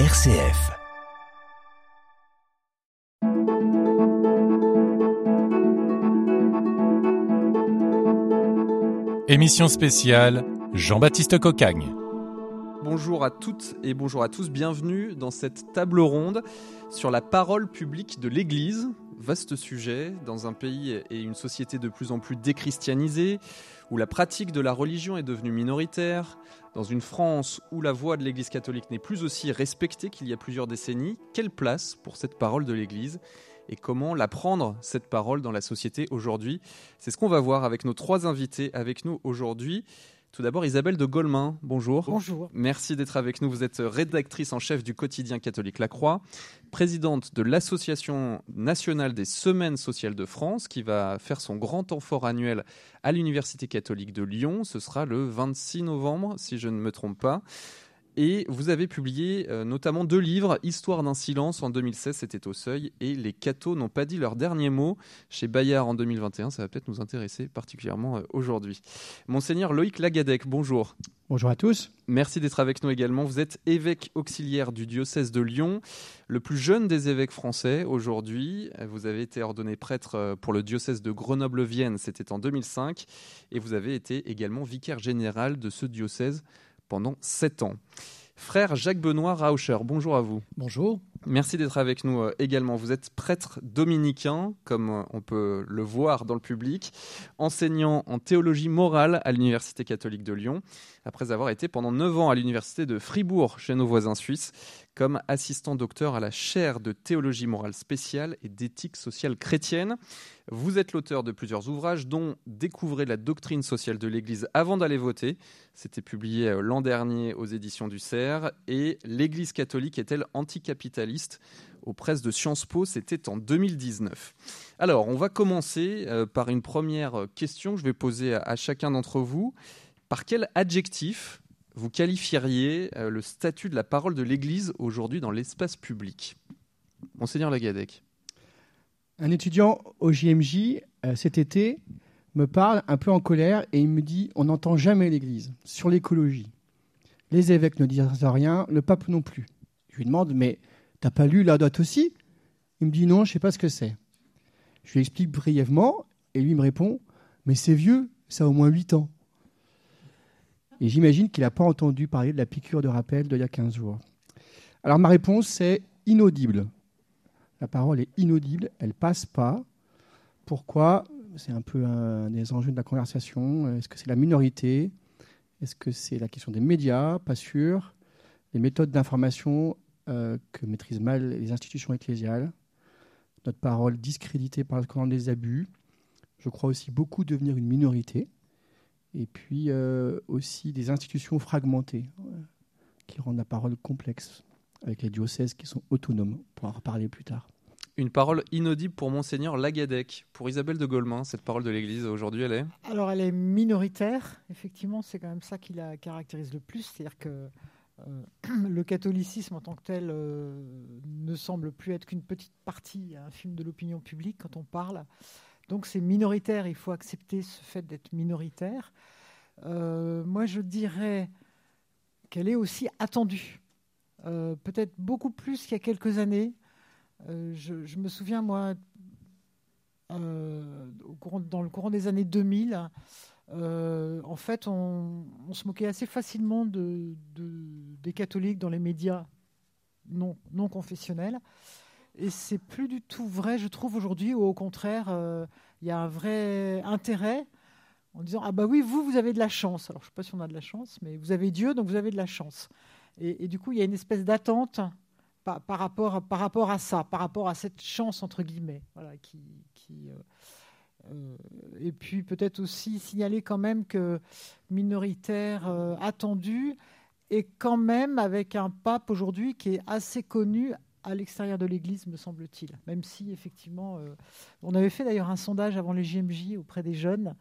RCF. Émission spéciale Jean-Baptiste Cocagne. Bonjour à toutes et bonjour à tous, bienvenue dans cette table ronde sur la parole publique de l'Église. Vaste sujet dans un pays et une société de plus en plus déchristianisée, où la pratique de la religion est devenue minoritaire, dans une France où la voix de l'Église catholique n'est plus aussi respectée qu'il y a plusieurs décennies. Quelle place pour cette parole de l'Église et comment la prendre, cette parole, dans la société aujourd'hui? C'est ce qu'on va voir avec nos trois invités avec nous aujourd'hui. Tout d'abord, Isabelle de Golemin, bonjour. Bonjour. Merci d'être avec nous. Vous êtes rédactrice en chef du quotidien catholique La Croix, présidente de l'Association nationale des semaines sociales de France, qui va faire son grand temps fort annuel à l'Université catholique de Lyon. Ce sera le 26 novembre, si je ne me trompe pas. Et vous avez publié euh, notamment deux livres, Histoire d'un silence en 2016, c'était au seuil, et Les cathos n'ont pas dit leur dernier mot chez Bayard en 2021. Ça va peut-être nous intéresser particulièrement euh, aujourd'hui. Monseigneur Loïc Lagadec, bonjour. Bonjour à tous. Merci d'être avec nous également. Vous êtes évêque auxiliaire du diocèse de Lyon, le plus jeune des évêques français aujourd'hui. Vous avez été ordonné prêtre euh, pour le diocèse de Grenoble-Vienne, c'était en 2005, et vous avez été également vicaire général de ce diocèse pendant sept ans. Frère Jacques-Benoît Rauscher, bonjour à vous. Bonjour. Merci d'être avec nous euh, également. Vous êtes prêtre dominicain, comme euh, on peut le voir dans le public, enseignant en théologie morale à l'Université catholique de Lyon, après avoir été pendant neuf ans à l'Université de Fribourg, chez nos voisins suisses, comme assistant docteur à la chaire de théologie morale spéciale et d'éthique sociale chrétienne. Vous êtes l'auteur de plusieurs ouvrages, dont Découvrez la doctrine sociale de l'Église avant d'aller voter. C'était publié euh, l'an dernier aux éditions du CERF. Et L'Église catholique est-elle anticapitaliste aux presses de Sciences Po, c'était en 2019. Alors, on va commencer euh, par une première question que je vais poser à chacun d'entre vous. Par quel adjectif vous qualifieriez euh, le statut de la parole de l'Église aujourd'hui dans l'espace public? Monseigneur Lagadec. Un étudiant au JMJ euh, cet été me parle un peu en colère et il me dit on n'entend jamais l'Église sur l'écologie. Les évêques ne disent rien, le pape non plus. Je lui demande mais t'as pas lu la date aussi? Il me dit non, je sais pas ce que c'est. Je lui explique brièvement et lui me répond mais c'est vieux, ça a au moins 8 ans. Et j'imagine qu'il n'a pas entendu parler de la piqûre de rappel d'il y a 15 jours. Alors ma réponse, c'est inaudible. La parole est inaudible, elle passe pas. Pourquoi? C'est un peu un des enjeux de la conversation. Est-ce que c'est la minorité? Est-ce que c'est la question des médias? Pas sûr. Les méthodes d'information euh, que maîtrisent mal les institutions ecclésiales. Notre parole discréditée par le scandale des abus. Je crois aussi beaucoup devenir une minorité et puis euh, aussi des institutions fragmentées qui rendent la parole complexe, avec les diocèses qui sont autonomes. On pourra en reparler plus tard. Une parole inaudible pour Monseigneur Lagadec. Pour Isabelle de Golemin, cette parole de l'Église aujourd'hui, elle est? Alors, elle est minoritaire. Effectivement, c'est quand même ça qui la caractérise le plus. C'est-à-dire que euh, le catholicisme en tant que tel euh, ne semble plus être qu'une petite partie infime de l'opinion publique quand on parle. Donc c'est minoritaire, il faut accepter ce fait d'être minoritaire. Euh, moi, je dirais qu'elle est aussi attendue, euh, peut-être beaucoup plus qu'il y a quelques années. Euh, je, me souviens, moi, dans le courant des années 2000, en fait, on, se moquait assez facilement de, des catholiques dans les médias non confessionnels. Et c'est plus du tout vrai, je trouve, aujourd'hui, ou au contraire, euh, il y a un vrai intérêt en disant Ah, bah oui, vous, vous avez de la chance. Alors, je ne sais pas si on a de la chance, mais vous avez Dieu, donc vous avez de la chance. Et, du coup, il y a une espèce d'attente par, rapport, à ça, par rapport à cette chance, entre guillemets. Voilà, qui euh, euh, et puis, peut-être aussi signaler quand même que minoritaire attendu, et quand même avec un pape aujourd'hui qui est assez connu à l'extérieur de l'Église, me semble-t-il. Même si, effectivement, euh, on avait fait d'ailleurs un sondage avant les JMJ auprès des jeunes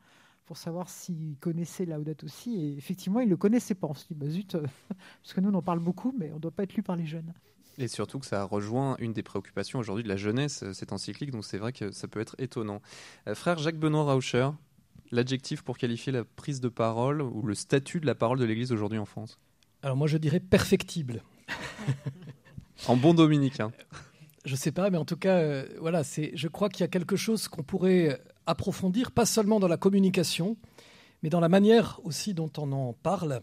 pour savoir s'ils connaissaient Laudato aussi. Et effectivement, ils ne le connaissaient pas. On se dit, bah zut, euh, parce que nous, on en parle beaucoup, mais on ne doit pas être lu par les jeunes. Et surtout que ça rejoint une des préoccupations aujourd'hui de la jeunesse, euh, cette encyclique, donc c'est vrai que ça peut être étonnant. frère Jacques-Benoît Rauscher, l'adjectif pour qualifier la prise de parole ou le statut de la parole de l'Église aujourd'hui en France? Alors moi je dirais perfectible. En bon dominicain. Je sais pas, mais en tout cas, euh, voilà, c'est. Je crois qu'il y a quelque chose qu'on pourrait approfondir, pas seulement dans la communication, mais dans la manière aussi dont on en parle.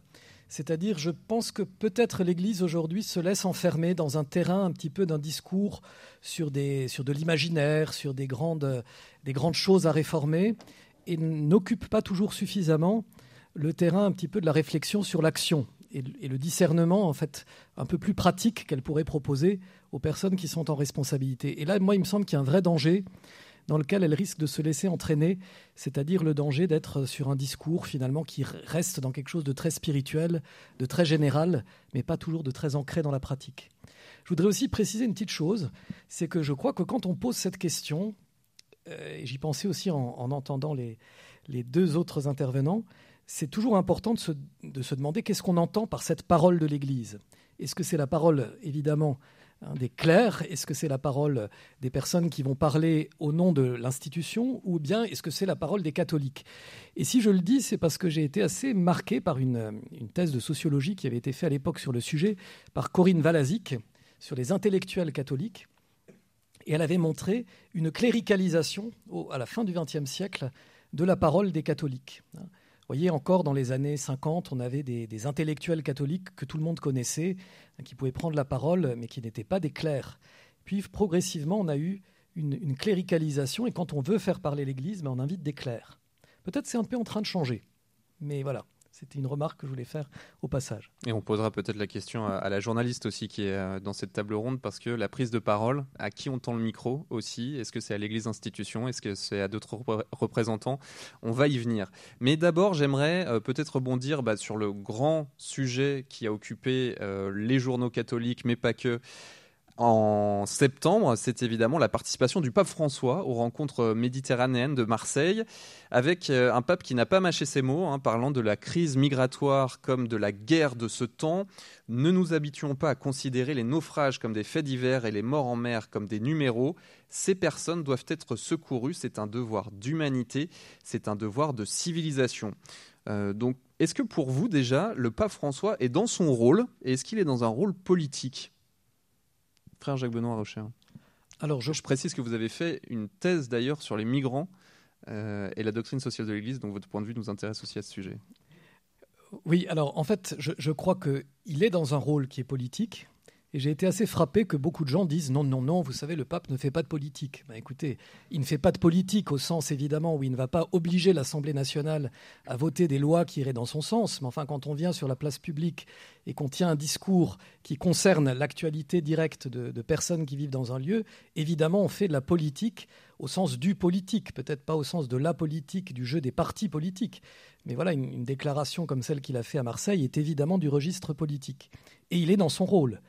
C'est-à-dire, je pense que peut-être l'Église aujourd'hui se laisse enfermer dans un terrain un petit peu d'un discours sur, des, sur de l'imaginaire, sur des grandes, des grandes choses à réformer, et n'occupe pas toujours suffisamment le terrain un petit peu de la réflexion sur l'action et, le discernement en fait un peu plus pratique qu'elle pourrait proposer aux personnes qui sont en responsabilité. Et là, moi, il me semble qu'il y a un vrai danger dans lequel elle risque de se laisser entraîner, c'est-à-dire le danger d'être sur un discours finalement qui reste dans quelque chose de très spirituel, de très général, mais pas toujours de très ancré dans la pratique. Je voudrais aussi préciser une petite chose, c'est que je crois que quand on pose cette question, euh, et j'y pensais aussi en, entendant les, les, deux autres intervenants, c'est toujours important de se, de se demander qu'est-ce qu'on entend par cette parole de l'Église. Est-ce que c'est la parole, évidemment, Hein, des clercs? Est-ce que c'est la parole des personnes qui vont parler au nom de l'institution? Ou bien est-ce que c'est la parole des catholiques? Et si je le dis, c'est parce que j'ai été assez marqué par une, thèse de sociologie qui avait été faite à l'époque sur le sujet par Corinne Valazic sur les intellectuels catholiques. Et elle avait montré une cléricalisation à la fin du XXe siècle de la parole des catholiques. Hein voyez, encore dans les années 50, on avait des, intellectuels catholiques que tout le monde connaissait, hein, qui pouvaient prendre la parole, mais qui n'étaient pas des clercs. Puis progressivement, on a eu une, cléricalisation, et quand on veut faire parler l'Église, ben, on invite des clercs. Peut-être c'est un peu en train de changer, mais voilà. C'était une remarque que je voulais faire au passage. Et on posera peut-être la question à, la journaliste aussi qui est euh, dans cette table ronde, parce que la prise de parole, à qui on tend le micro aussi? Est-ce que c'est à l'Église institution? Est-ce que c'est à d'autres représentants? On va y venir. Mais d'abord, j'aimerais euh, peut-être rebondir bah, sur le grand sujet qui a occupé euh, les journaux catholiques, mais pas que, en septembre, c'est évidemment la participation du pape François aux rencontres méditerranéennes de Marseille, avec euh, un pape qui n'a pas mâché ses mots, hein, parlant de la crise migratoire comme de la guerre de ce temps. Ne nous habituons pas à considérer les naufrages comme des faits divers et les morts en mer comme des numéros. Ces personnes doivent être secourues, c'est un devoir d'humanité, c'est un devoir de civilisation. Euh, donc, est-ce que pour vous déjà, le pape François est dans son rôle et est-ce qu'il est dans un rôle politique? Frère Jacques Benoît Rocher. Alors, je... précise que vous avez fait une thèse d'ailleurs sur les migrants euh, et la doctrine sociale de l'Église, donc votre point de vue nous intéresse aussi à ce sujet. Oui, alors en fait, je, je crois qu'il est dans un rôle qui est politique, et j'ai été assez frappé que beaucoup de gens disent non, non, non, vous savez, le pape ne fait pas de politique. Ben, écoutez, il ne fait pas de politique au sens évidemment où il ne va pas obliger l'Assemblée nationale à voter des lois qui iraient dans son sens. Mais enfin, quand on vient sur la place publique et qu'on tient un discours qui concerne l'actualité directe de, personnes qui vivent dans un lieu, évidemment, on fait de la politique au sens du politique, peut-être pas au sens de la politique, du jeu des partis politiques. Mais voilà, une, déclaration comme celle qu'il a fait à Marseille est évidemment du registre politique. Et il est dans son rôle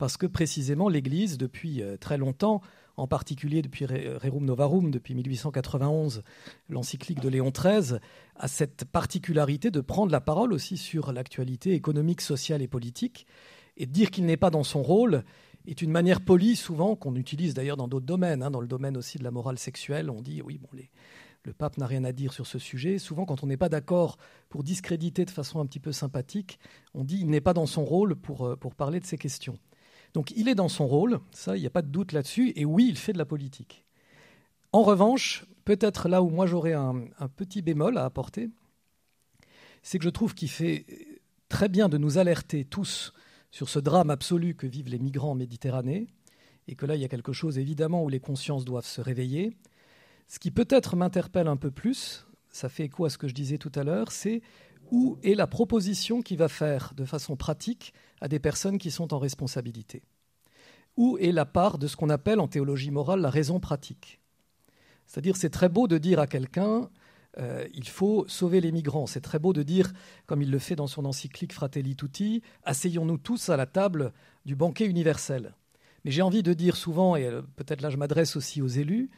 parce que précisément l'Église, depuis euh, très longtemps, en particulier depuis Rerum Novarum, depuis 1891, l'encyclique de Léon XIII, a cette particularité de prendre la parole aussi sur l'actualité économique, sociale et politique, et de dire qu'il n'est pas dans son rôle est une manière polie souvent qu'on utilise d'ailleurs dans d'autres domaines, hein, dans le domaine aussi de la morale sexuelle, on dit oui bon le pape n'a rien à dire sur ce sujet. Souvent, quand on n'est pas d'accord pour discréditer de façon un petit peu sympathique, on dit il n'est pas dans son rôle pour, euh, pour parler de ces questions. Donc il est dans son rôle, ça, il n'y a pas de doute là-dessus, et oui, il fait de la politique. En revanche, peut-être là où moi j'aurais un, petit bémol à apporter, c'est que je trouve qu'il fait très bien de nous alerter tous sur ce drame absolu que vivent les migrants en Méditerranée, et que là, il y a quelque chose évidemment où les consciences doivent se réveiller. Ce qui peut-être m'interpelle un peu plus, ça fait écho à ce que je disais tout à l'heure, c'est où est la proposition qui va faire de façon pratique à des personnes qui sont en responsabilité Où est la part de ce qu'on appelle en théologie morale la raison pratique C'est-à-dire, c'est très beau de dire à quelqu'un euh, il faut sauver les migrants. C'est très beau de dire, comme il le fait dans son encyclique Fratelli Tutti, asseyons-nous tous à la table du banquet universel. Mais j'ai envie de dire souvent, et euh, peut-être là je m'adresse aussi aux élus,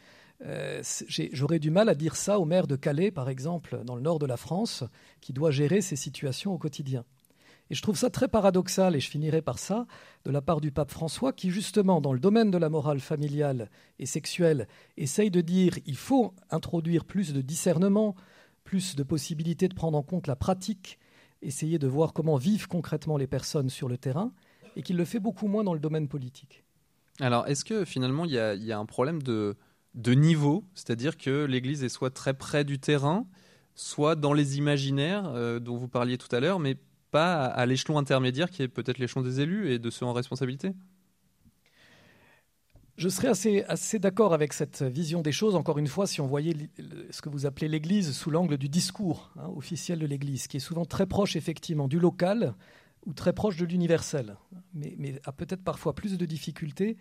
euh, j'aurais du mal à dire ça au maire de Calais, par exemple, dans le nord de la France, qui doit gérer ces situations au quotidien. Et je trouve ça très paradoxal, et je finirai par ça, de la part du pape François, qui justement, dans le domaine de la morale familiale et sexuelle, essaye de dire il faut introduire plus de discernement, plus de possibilités de prendre en compte la pratique, essayer de voir comment vivent concrètement les personnes sur le terrain, et qu'il le fait beaucoup moins dans le domaine politique. Alors, est-ce que finalement, il y, a un problème de, de niveau C'est-à-dire que l'Église est soit très près du terrain, soit dans les imaginaires euh, dont vous parliez tout à l'heure, mais pas à, l'échelon intermédiaire qui est peut-être l'échelon des élus et de ceux en responsabilité. Je serais assez, assez d'accord avec cette vision des choses, encore une fois, si on voyait ce que vous appelez l'Église sous l'angle du discours hein, officiel de l'Église, qui est souvent très proche effectivement du local ou très proche de l'universel, mais, mais a peut-être parfois plus de difficultés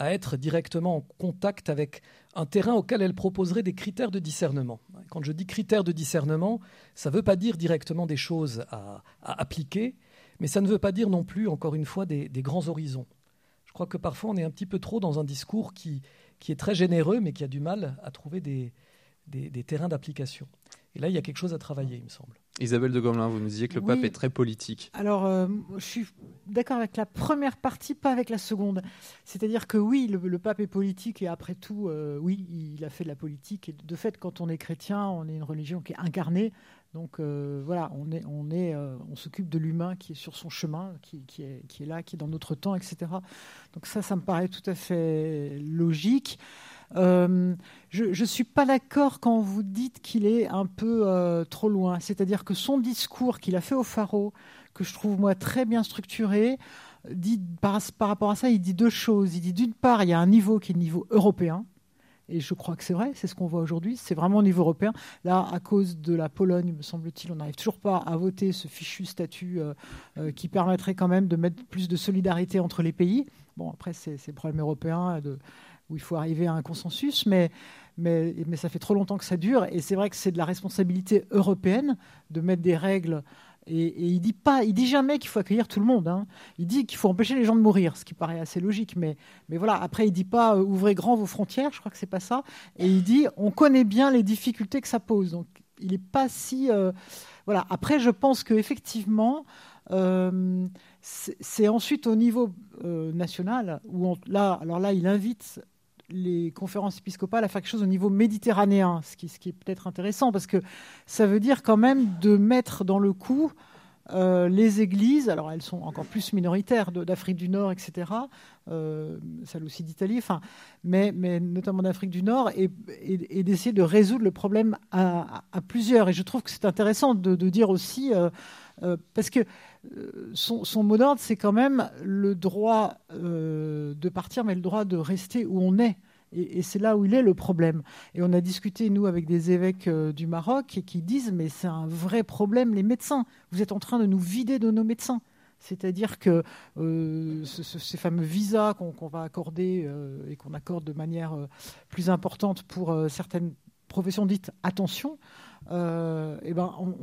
à être directement en contact avec un terrain auquel elle proposerait des critères de discernement. Quand je dis critères de discernement, ça ne veut pas dire directement des choses à, appliquer, mais ça ne veut pas dire non plus, encore une fois, des, grands horizons. Je crois que parfois on est un petit peu trop dans un discours qui, est très généreux, mais qui a du mal à trouver des terrains d'application. Et là, il y a quelque chose à travailler, il me semble. Isabelle de Gomelin, vous nous disiez que le pape est très politique. Alors, euh, je suis d'accord avec la première partie, pas avec la seconde. C'est-à-dire que oui, le, pape est politique et après tout, euh, oui, il a fait de la politique. Et de fait, quand on est chrétien, on est une religion qui est incarnée. Donc euh, voilà, on est, on est, on s'occupe de l'humain qui est sur son chemin, qui, qui, est, qui est là, qui est dans notre temps, etc. Donc ça, ça me paraît tout à fait logique. Euh, je ne suis pas d'accord quand vous dites qu'il est un peu euh, trop loin. C'est-à-dire que son discours qu'il a fait au Faro, que je trouve moi très bien structuré, dit, par, par rapport à ça, il dit deux choses. Il dit d'une part, il y a un niveau qui est le niveau européen. Et je crois que c'est vrai, c'est ce qu'on voit aujourd'hui. C'est vraiment au niveau européen. Là, à cause de la Pologne, me semble-t-il, on n'arrive toujours pas à voter ce fichu statut euh, qui permettrait quand même de mettre plus de solidarité entre les pays. Bon, après, c'est le problème européen de, où il faut arriver à un consensus, mais, mais, mais ça fait trop longtemps que ça dure. Et c'est vrai que c'est de la responsabilité européenne de mettre des règles. Et, il dit pas, il dit jamais qu'il faut accueillir tout le monde. Hein. Il dit qu'il faut empêcher les gens de mourir, ce qui paraît assez logique. Mais, mais voilà, après il dit pas euh, ouvrez grand vos frontières. Je crois que c'est pas ça. Et il dit on connaît bien les difficultés que ça pose. Donc il n'est pas si euh, voilà. Après je pense que effectivement. Euh, c'est ensuite au niveau national où là, alors là, il invite les conférences épiscopales à faire quelque chose au niveau méditerranéen, ce qui, est peut-être intéressant parce que ça veut dire quand même de mettre dans le coup euh, les églises, alors elles sont encore plus minoritaires d'Afrique du Nord, etc., euh, celles aussi d'Italie, mais, mais, notamment d'Afrique du Nord, et, et, d'essayer de résoudre le problème à, plusieurs. Et je trouve que c'est intéressant de, dire aussi, euh, euh, parce que son, son mot d'ordre, c'est quand même le droit de partir, mais le droit de rester où on est. Et, c'est là où il est le problème. Et on a discuté, nous, avec des évêques euh, du Maroc et qui disent, mais c'est un vrai problème, les médecins. Vous êtes en train de nous vider de nos médecins. C'est-à-dire que euh, ces fameux visas qu'on va accorder euh, et qu'on accorde de manière plus importante pour certaines professions dites attention, euh, eh ben on,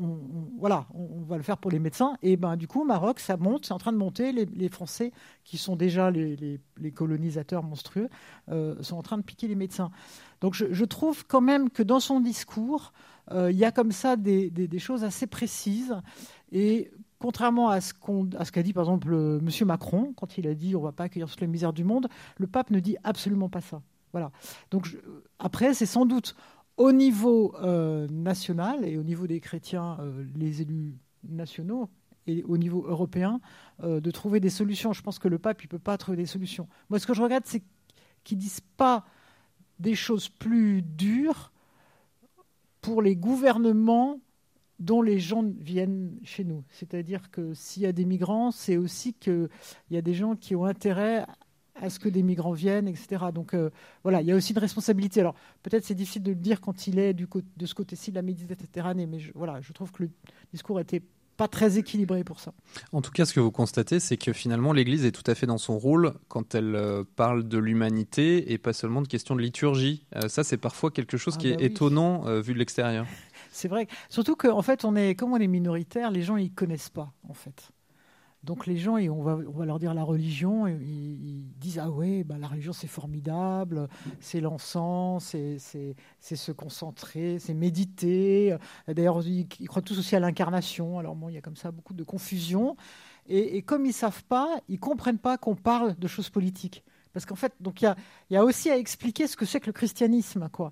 voilà, on, va le faire pour les médecins. Et ben du coup, au Maroc, ça monte, c'est en train de monter. Les, Français, qui sont déjà les, colonisateurs monstrueux, euh, sont en train de piquer les médecins. Donc je, trouve quand même que dans son discours, euh, il y a comme ça des, choses assez précises. Et contrairement à ce qu'a dit par exemple M. Macron, quand il a dit on ne va pas accueillir toutes les misères du monde, le pape ne dit absolument pas ça. Voilà. Donc après, c'est sans doute au niveau euh, national et au niveau des chrétiens, euh, les élus nationaux, et au niveau européen, euh, de trouver des solutions. Je pense que le pape, il ne peut pas trouver des solutions. Moi, ce que je regrette, c'est qu'ils ne disent pas des choses plus dures pour les gouvernements dont les gens viennent chez nous. C'est-à-dire que s'il y a des migrants, c'est aussi qu'il y a des gens qui ont intérêt à ce que des migrants viennent, etc. Donc euh, voilà, il y a aussi une responsabilité. Alors peut-être c'est difficile de le dire quand il est du de ce côté-ci de la Méditerranée, mais je, voilà, je trouve que le discours était pas très équilibré pour ça. En tout cas, ce que vous constatez, c'est que finalement, l'Église est tout à fait dans son rôle quand elle euh, parle de l'humanité et pas seulement de questions de liturgie. Euh, ça, c'est parfois quelque chose ah qui est bah étonnant vu de l'extérieur. C'est vrai, surtout qu'en fait, on est, comme on est minoritaire, les gens ils connaissent pas en fait. Donc les gens, et on, va, on va leur dire la religion, ils, disent Ah ouais, bah, la religion c'est formidable, c'est l'encens, c'est se concentrer, c'est méditer. D'ailleurs, ils, croient tous aussi à l'incarnation. Alors bon, il y a comme ça beaucoup de confusion. Et, comme ils ne savent pas, ils ne comprennent pas qu'on parle de choses politiques. Parce qu'en fait, il y a, y a, aussi à expliquer ce que c'est que le christianisme. quoi.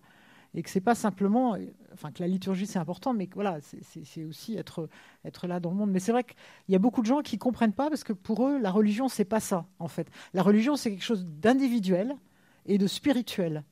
Et que c'est pas simplement, enfin que la liturgie c'est important, mais voilà, c'est aussi être être là dans le monde. Mais c'est vrai qu'il y a beaucoup de gens qui comprennent pas parce que pour eux la religion c'est pas ça en fait. La religion c'est quelque chose d'individuel et de spirituel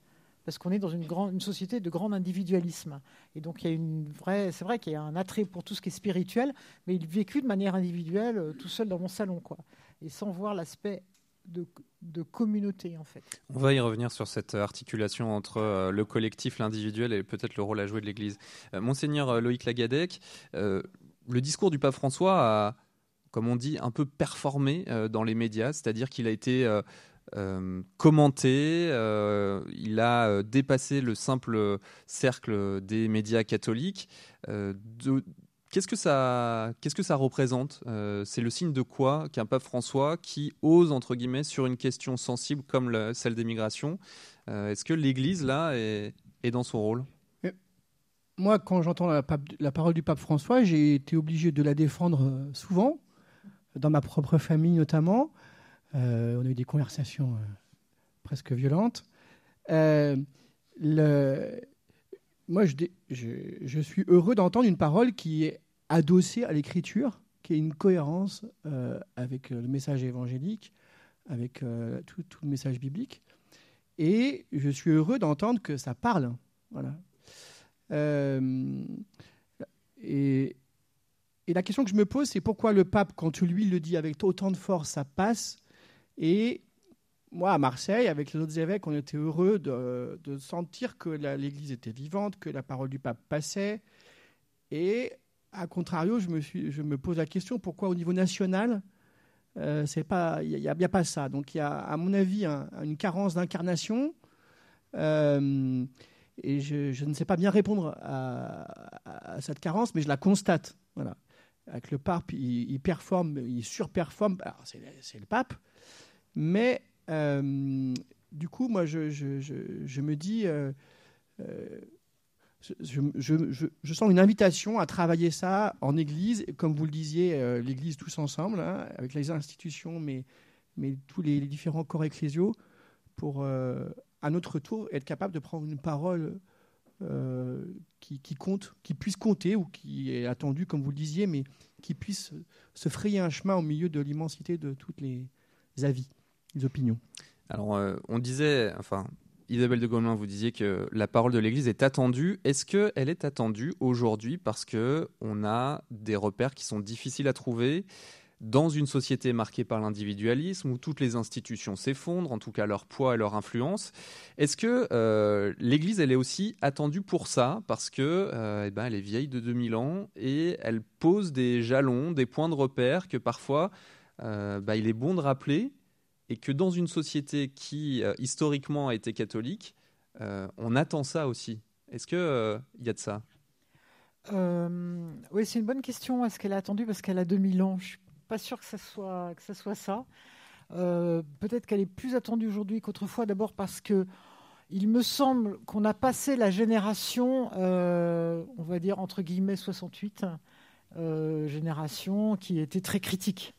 parce qu'on est dans une, grande, une société de grand individualisme. Et donc, il y a une vraie, c'est vrai qu'il y a un attrait pour tout ce qui est spirituel, mais il vécu de manière individuelle, euh, tout seul dans mon salon, quoi, et sans voir l'aspect de, communauté, en fait. On va y revenir sur cette articulation entre euh, le collectif, l'individuel et peut-être le rôle à jouer de l'Église. Euh, Monseigneur Loïc Lagadec, le discours du pape François a, comme on dit, un peu performé dans les médias, c'est-à-dire qu'il a été euh, commenté, euh, il a euh, dépassé le simple cercle des médias catholiques. Qu'est-ce que ça, représente C'est le signe de quoi qu'un pape François qui ose entre guillemets sur une question sensible comme celle des migrations Est-ce que l'Église là est, dans son rôle? Moi, quand j'entends la, parole du pape François, j'ai été obligé de la défendre souvent, dans ma propre famille notamment. Euh, on a eu des conversations euh, presque violentes. Euh, moi, je, suis heureux d'entendre une parole qui est adossée à l'écriture, qui a une cohérence avec le message évangélique, avec tout, le message biblique. Et je suis heureux d'entendre que ça parle. Voilà. et, la question que je me pose, c'est pourquoi le pape, quand lui le dit avec autant de force, ça passe, et moi, à Marseille, avec les autres évêques, on était heureux de, sentir que l'Église était vivante, que la parole du pape passait. Et à contrario, je me, pose la question pourquoi au niveau national, euh, il n'y a, a, pas ça. Donc il y a, à mon avis, une carence d'incarnation. Euh, et je, ne sais pas bien répondre à, cette carence, mais je la constate. Voilà. Avec le pape, il, il performe, il surperforme. C'est le pape. Mais euh, du coup, moi, je, me dis, euh, euh, je, sens une invitation à travailler ça en Église, comme vous le disiez, l'Église tous ensemble, hein, avec les institutions, mais, tous les, différents corps ecclésiaux, pour, à notre tour, être capable de prendre une parole qui, qui, compte, qui puisse compter, ou qui est attendue, comme vous le disiez, mais qui puisse se frayer un chemin au milieu de l'immensité de toutes les avis opinions. Alors, euh, on disait, enfin, Isabelle de Gaumelin, vous disiez que la parole de l'Église est attendue. Est-ce qu'elle est attendue aujourd'hui parce que on a des repères qui sont difficiles à trouver dans une société marquée par l'individualisme où toutes les institutions s'effondrent, en tout cas leur poids et leur influence? Est-ce que euh, l'Église, elle est aussi attendue pour ça? Parce que euh, eh ben, elle est vieille de 2000 ans et elle pose des jalons, des points de repère que parfois bah, il est bon de rappeler et que dans une société qui euh, historiquement a été catholique, euh, on attend ça aussi. Est-ce qu'il euh, y a de ça? Oui, c'est une bonne question. Est-ce qu'elle a attendu parce qu'elle a 2000 ans Je ne suis pas sûr que ce soit, ça. Peut-être qu'elle est plus attendue aujourd'hui qu'autrefois, d'abord parce que il me semble qu'on a passé la génération, on va dire entre guillemets 68, génération qui était très critique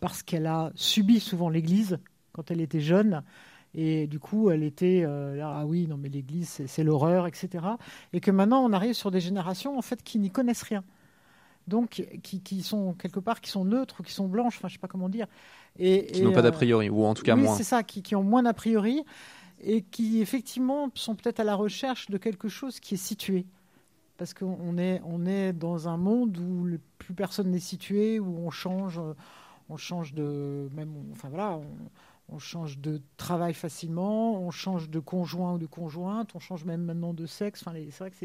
parce qu'elle a subi souvent l'Église quand elle était jeune. Et du coup, elle était euh, ah oui, non mais l'Église, c'est l'horreur, etc. Et que maintenant, on arrive sur des générations en fait qui n'y connaissent rien, donc qui, sont quelque part, qui sont neutres ou qui sont blanches, enfin je sais pas comment dire. Et, qui n'ont pas d'a priori, ou en tout cas oui, moins. c'est ça, qui, ont moins d'a priori et qui effectivement sont peut-être à la recherche de quelque chose qui est situé. Parce qu'on est, on est dans un monde où plus personne n'est situé, où on change on change de même, enfin voilà, on, change de travail facilement, on change de conjoint ou de conjointe, on change même maintenant de sexe. C'est vrai que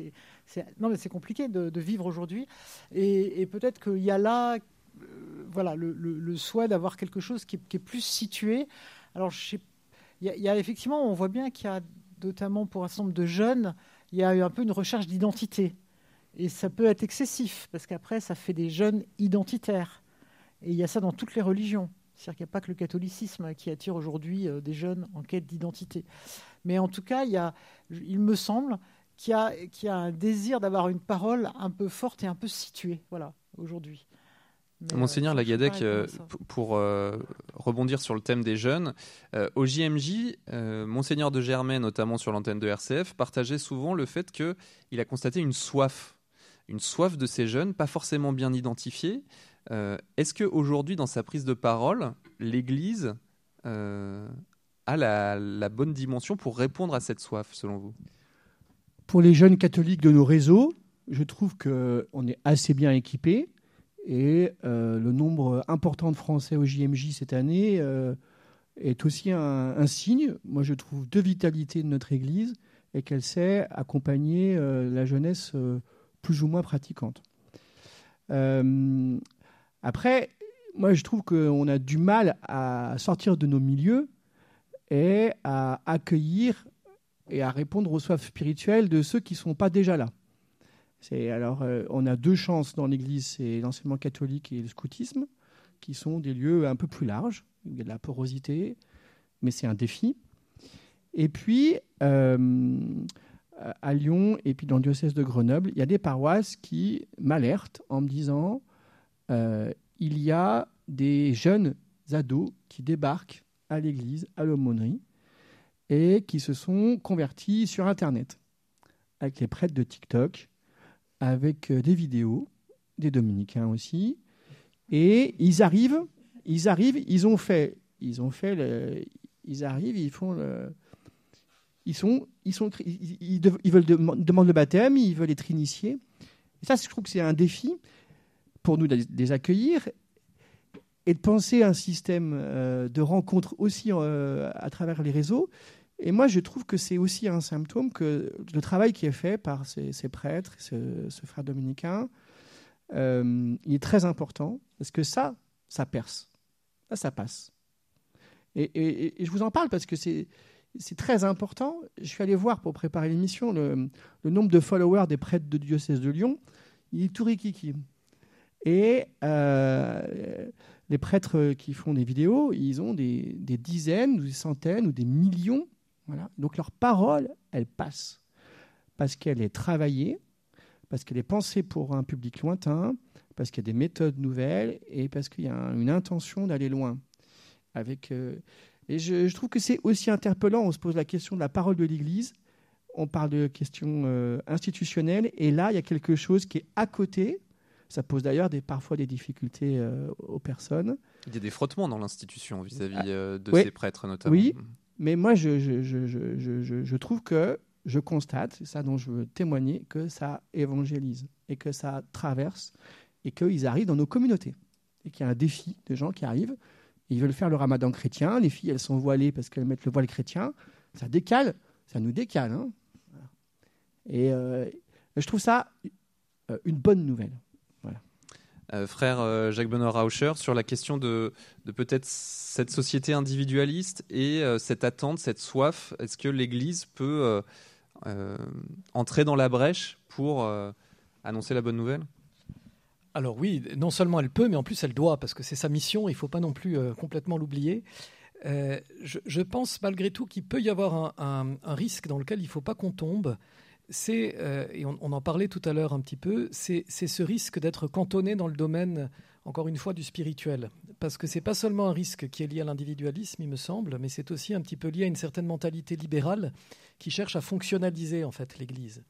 c'est, non mais c'est compliqué de, vivre aujourd'hui. Et, peut-être qu'il y a là, euh, voilà, le, souhait d'avoir quelque chose qui est, plus situé. Il y, a effectivement, on voit bien qu'il y a notamment pour un certain nombre de jeunes, il y a un peu une recherche d'identité. Et ça peut être excessif, parce qu'après, ça fait des jeunes identitaires. Et il y a ça dans toutes les religions. C'est-à-dire qu'il n'y a pas que le catholicisme qui attire aujourd'hui euh, des jeunes en quête d'identité. Mais en tout cas, il, y a, il me semble qu'il y a, a un désir d'avoir une parole un peu forte et un peu située, voilà, aujourd'hui. Monseigneur euh, Lagadec, euh, pour euh, rebondir sur le thème des jeunes, au JMJ, Monseigneur de Germain, notamment sur l'antenne de RCF, partageait souvent le fait qu'il a constaté une soif, une soif de ces jeunes, pas forcément bien identifiée. Euh, Est-ce qu'aujourd'hui, dans sa prise de parole, l'Église euh, a la, bonne dimension pour répondre à cette soif, selon vous? Pour les jeunes catholiques de nos réseaux, je trouve qu'on est assez bien équipés. Et euh, le nombre important de Français au JMJ cette année est aussi un, signe, moi je trouve, de vitalité de notre Église et qu'elle sait accompagner la jeunesse plus ou moins pratiquante. Après, moi je trouve qu'on a du mal à sortir de nos milieux et à accueillir et à répondre aux soifs spirituelles de ceux qui ne sont pas déjà là. Alors, euh, on a deux chances dans l'Église, c'est l'enseignement catholique et le scoutisme, qui sont des lieux un peu plus larges, où il y a de la porosité, mais c'est un défi. Et puis, euh, à Lyon et puis dans le diocèse de Grenoble, il y a des paroisses qui m'alertent en me disant euh, il y a des jeunes ados qui débarquent à l'église, à l'aumônerie, et qui se sont convertis sur Internet, avec les prêtres de TikTok, avec euh, des vidéos, des dominicains aussi, et ils arrivent, ils arrivent, ils ont fait, ils ont fait, ils arrivent, ils font le, ils sont, ils sont, ils, veulent dem- demandent le baptême, ils veulent être initiés. Et ça, je trouve que c'est un défi pour nous de les- accueillir et de penser un système euh, de rencontres aussi euh, à travers les réseaux. Et moi, je trouve que c'est aussi un symptôme que le travail qui est fait par ces, prêtres, ce, frère dominicain, euh, il est très important parce que ça, ça perce. Ça, ça passe. Et, je vous en parle parce que c'est c'est très important. Je suis allé voir pour préparer l'émission le, le nombre de followers des prêtres de diocèse de Lyon. Il est tout rikiki. Et euh, les prêtres qui font des vidéos, ils ont des, dizaines, ou des centaines, ou des millions. Voilà. Donc leur parole, elle passe. Parce qu'elle est travaillée, parce qu'elle est pensée pour un public lointain, parce qu'il y a des méthodes nouvelles, et parce qu'il y a un- une intention d'aller loin. Avec, euh, et je, je trouve que c'est aussi interpellant. On se pose la question de la parole de l'Église. On parle de questions euh, institutionnelles. Et là, il y a quelque chose qui est à côté. Ça pose d'ailleurs des, parfois des difficultés euh, aux personnes. Il y a des frottements dans l'institution vis-à-vis Ah, euh, de oui. ces prêtres, notamment. Oui. Mais moi, je, trouve que je constate, c'est ça dont je veux témoigner, que ça évangélise et que ça traverse et qu'ils arrivent dans nos communautés. Et qu'il y a un défi de gens qui arrivent, ils veulent faire le ramadan chrétien, les filles, elles sont voilées parce qu'elles mettent le voile chrétien. Ça décale, ça nous décale. hein. Et euh, je trouve ça une bonne nouvelle. Euh, frère euh, Jacques-Benoît Rauscher, sur la question de, peut-être cette société individualiste et euh, cette attente, cette soif. Est-ce que l'Église peut entrer dans la brèche pour annoncer la bonne nouvelle? Alors oui, non seulement elle peut, mais en plus elle doit, parce que c'est sa mission, il ne faut pas non plus complètement l'oublier. Je, pense malgré tout qu'il peut y avoir un risque dans lequel il ne faut pas qu'on tombe. C'est, euh, et on, on en parlait tout à l'heure un petit peu, c'est ce risque d'être cantonné dans le domaine, encore une fois, du spirituel. Parce que c'est pas seulement un risque qui est lié à l'individualisme, il me semble, mais c'est aussi un petit peu lié à une certaine mentalité libérale qui cherche à fonctionnaliser en fait l'Église.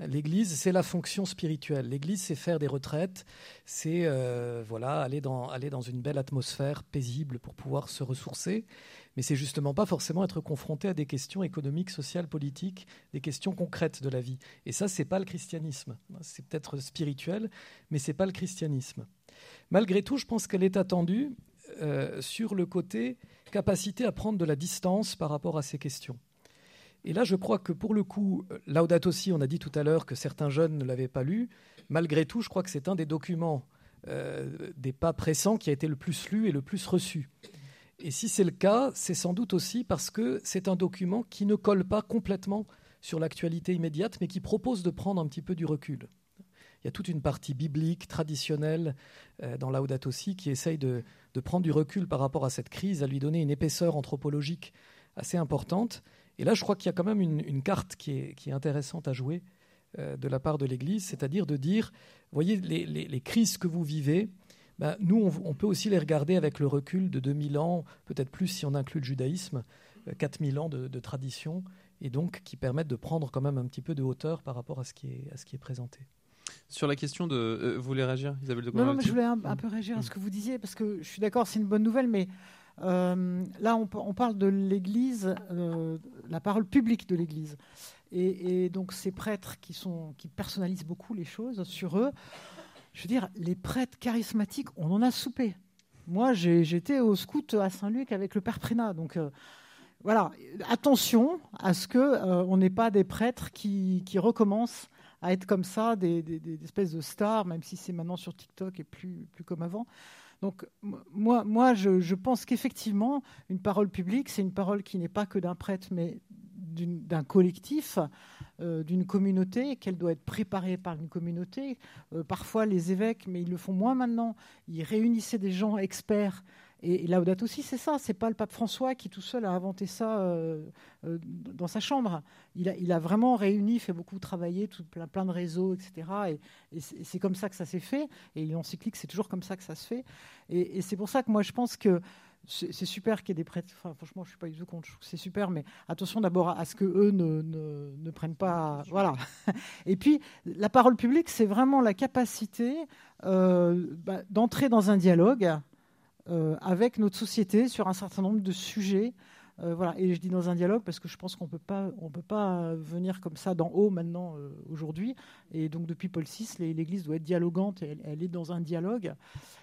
L'Église, c'est la fonction spirituelle. L'Église, c'est faire des retraites, c'est euh, voilà aller dans aller dans une belle atmosphère paisible pour pouvoir se ressourcer. Mais c'est justement pas forcément être confronté à des questions économiques, sociales, politiques, des questions concrètes de la vie. Et ça, c'est pas le christianisme. C'est peut-être spirituel, mais c'est pas le christianisme. Malgré tout, je pense qu'elle est attendue euh, sur le côté capacité à prendre de la distance par rapport à ces questions. Et là, je crois que pour le coup, Laudato Si, on a dit tout à l'heure que certains jeunes ne l'avaient pas lu. Malgré tout, je crois que c'est un des documents euh, des pas pressants qui a été le plus lu et le plus reçu. Et si c'est le cas, c'est sans doute aussi parce que c'est un document qui ne colle pas complètement sur l'actualité immédiate, mais qui propose de prendre un petit peu du recul. Il y a toute une partie biblique, traditionnelle, euh, dans Laudato Si, qui essaye de prendre du recul par rapport à cette crise, à lui donner une épaisseur anthropologique assez importante. Et là, je crois qu'il y a quand même une, une carte qui est, qui est, intéressante à jouer euh, de la part de l'Église, c'est-à-dire de dire, voyez, les, les, les, crises que vous vivez, ben, nous, on, peut aussi les regarder avec le recul de 2000 ans, peut-être plus si on inclut le judaïsme, 4000 ans de, tradition, et donc qui permettent de prendre quand même un petit peu de hauteur par rapport à ce qui est, à ce qui est présenté. Sur la question de. vous voulez réagir, Isabelle de Non, non mais je voulais un, peu réagir à ce que vous disiez, parce que je suis d'accord, c'est une bonne nouvelle, mais euh, là, on, parle de l'Église, euh, la parole publique de l'Église. Et, donc ces prêtres qui, personnalisent beaucoup les choses sur eux, je veux dire, les prêtres charismatiques, on en a soupé. Moi, j'étais au scout à Saint-Luc avec le père Prénat. Donc euh, voilà, attention à ce qu'on n'ait pas des prêtres qui, recommencent à être comme ça, des, espèces de stars, même si c'est maintenant sur TikTok et plus comme avant. Donc moi, je, pense qu'effectivement, une parole publique, c'est une parole qui n'est pas que d'un prêtre, mais d'un collectif, euh, d'une communauté, qu'elle doit être préparée par une communauté. Euh, parfois, les évêques, mais ils le font moins maintenant, ils réunissaient des gens experts et, là Laudato aussi, c'est ça. C'est pas le pape François qui tout seul a inventé ça euh, euh, dans sa chambre. Il a, il a, vraiment réuni, fait beaucoup travailler, tout, plein, plein de réseaux, etc. Et, c'est comme ça que ça s'est fait. Et l'encyclique, c'est toujours comme ça que ça se fait. Et, c'est pour ça que moi, je pense que c'est super qu'il y ait des prêtres. Enfin, franchement, je suis pas du tout contre. C'est super, mais attention d'abord à, ce que eux ne, ne, prennent pas. Voilà. Et puis, la parole publique, c'est vraiment la capacité euh, bah, d'entrer dans un dialogue avec notre société sur un certain nombre de sujets. Euh, voilà. Et je dis dans un dialogue parce que je pense qu'on ne peut pas venir comme ça d'en haut maintenant euh, aujourd'hui. Et donc depuis Paul VI, l'Église doit être dialogante et elle, est dans un dialogue.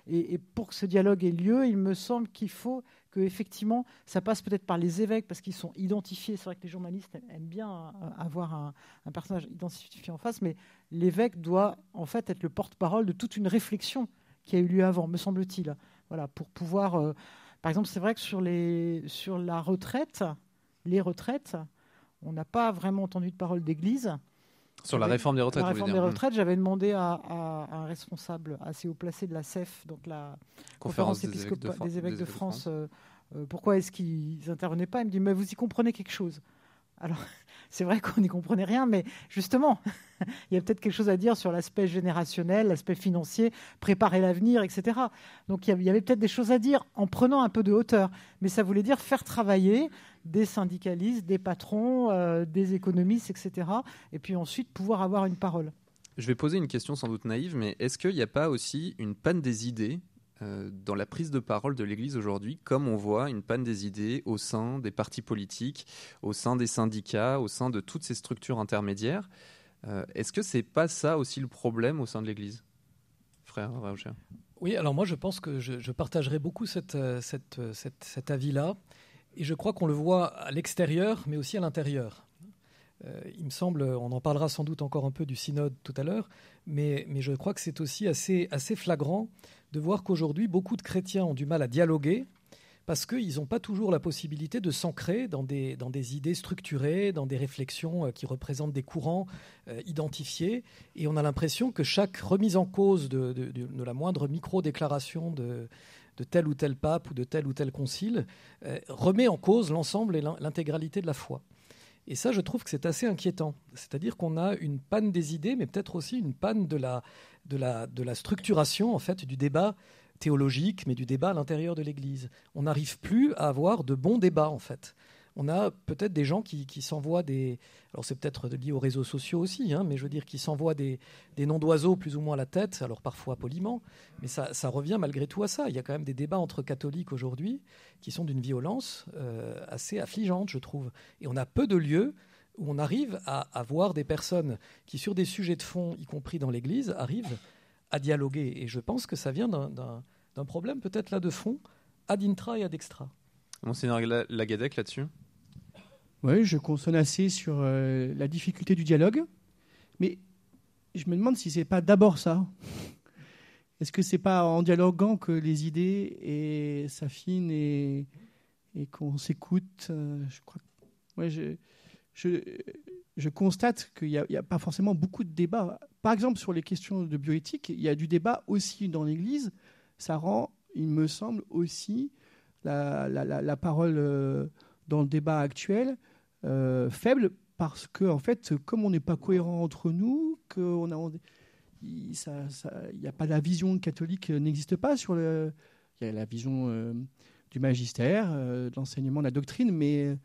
Et, pour que ce dialogue ait lieu, il me semble qu'il faut que effectivement, ça passe peut-être par les évêques parce qu'ils sont identifiés. C'est vrai que les journalistes aiment bien avoir un personnage identifié en face, mais l'évêque doit en fait être le porte-parole de toute une réflexion qui a eu lieu avant, me semble-t-il. Voilà, pour pouvoir. Euh, par exemple, c'est vrai que sur, les, sur la retraite, les retraites, on n'a pas vraiment entendu de parole d'Église. Sur la réforme des retraites. La réforme des retraites, j'avais demandé à, un responsable assez haut placé de la CEF, donc la conférence, des, évêques de, France, euh, euh, pourquoi est-ce qu'ils n'intervenaient pas? Il me dit, mais vous y comprenez quelque chose. Alors, c'est vrai qu'on n'y comprenait rien, mais justement, il y a peut-être quelque chose à dire sur l'aspect générationnel, l'aspect financier, préparer l'avenir, etc. Donc il y avait peut-être des choses à dire en prenant un peu de hauteur, mais ça voulait dire faire travailler des syndicalistes, des patrons, euh, des économistes, etc. Et puis ensuite pouvoir avoir une parole. Je vais poser une question sans doute naïve, mais est-ce qu'il n'y a pas aussi une panne des idées euh, dans la prise de parole de l'Église aujourd'hui, comme on voit une panne des idées au sein des partis politiques, au sein des syndicats, au sein de toutes ces structures intermédiaires. Euh, est-ce que c'est pas ça aussi le problème au sein de l'Église, frère Raucher Oui, alors moi je pense que je, partagerai beaucoup euh, cet avis-là, et je crois qu'on le voit à l'extérieur, mais aussi à l'intérieur. Il me semble, on en parlera sans doute encore un peu du synode tout à l'heure, mais, je crois que c'est aussi assez, flagrant de voir qu'aujourd'hui, beaucoup de chrétiens ont du mal à dialoguer parce qu'ils n'ont pas toujours la possibilité de s'ancrer dans des, idées structurées, dans des réflexions euh, qui représentent des courants euh, identifiés. Et on a l'impression que chaque remise en cause de, la moindre micro-déclaration de, de tel ou tel pape ou de tel ou tel concile euh, remet en cause l'ensemble et l'intégralité de la foi. Et ça, je trouve que c'est assez inquiétant. C'est-à-dire qu'on a une panne des idées, mais peut-être aussi une panne de la, structuration en fait du débat théologique, mais du débat à l'intérieur de l'Église. On n'arrive plus à avoir de bons débats en fait. On a peut-être des gens qui, s'envoient des. Alors c'est peut-être lié aux réseaux sociaux aussi, hein, mais je veux dire qui s'envoient des, noms d'oiseaux plus ou moins à la tête, alors parfois poliment, mais ça, revient malgré tout à ça. Il y a quand même des débats entre catholiques aujourd'hui qui sont d'une violence euh, assez affligeante, je trouve. Et on a peu de lieux où on arrive à avoir des personnes qui, sur des sujets de fond, y compris dans l'Église, arrivent à dialoguer. Et je pense que ça vient d'un problème peut-être là de fond, ad intra et ad extra. Monseigneur Lagadec là-dessus? Oui, je consonne assez sur euh, la difficulté du dialogue, mais je me demande si c'est pas d'abord ça. Est-ce que c'est pas en dialoguant que les idées s'affinent et, qu'on s'écoute euh, je, je, constate qu'il n'y a, pas forcément beaucoup de débats. Par exemple, sur les questions de bioéthique, il y a du débat aussi dans l'Église. Ça rend, il me semble, aussi la, parole euh, dans le débat actuel euh, faible parce que, en fait, comme on n'est pas cohérent entre nous, qu'on a, il n'y a pas la vision catholique n'existe pas sur le. Il y a la vision du magistère, de l'enseignement, de la doctrine, mais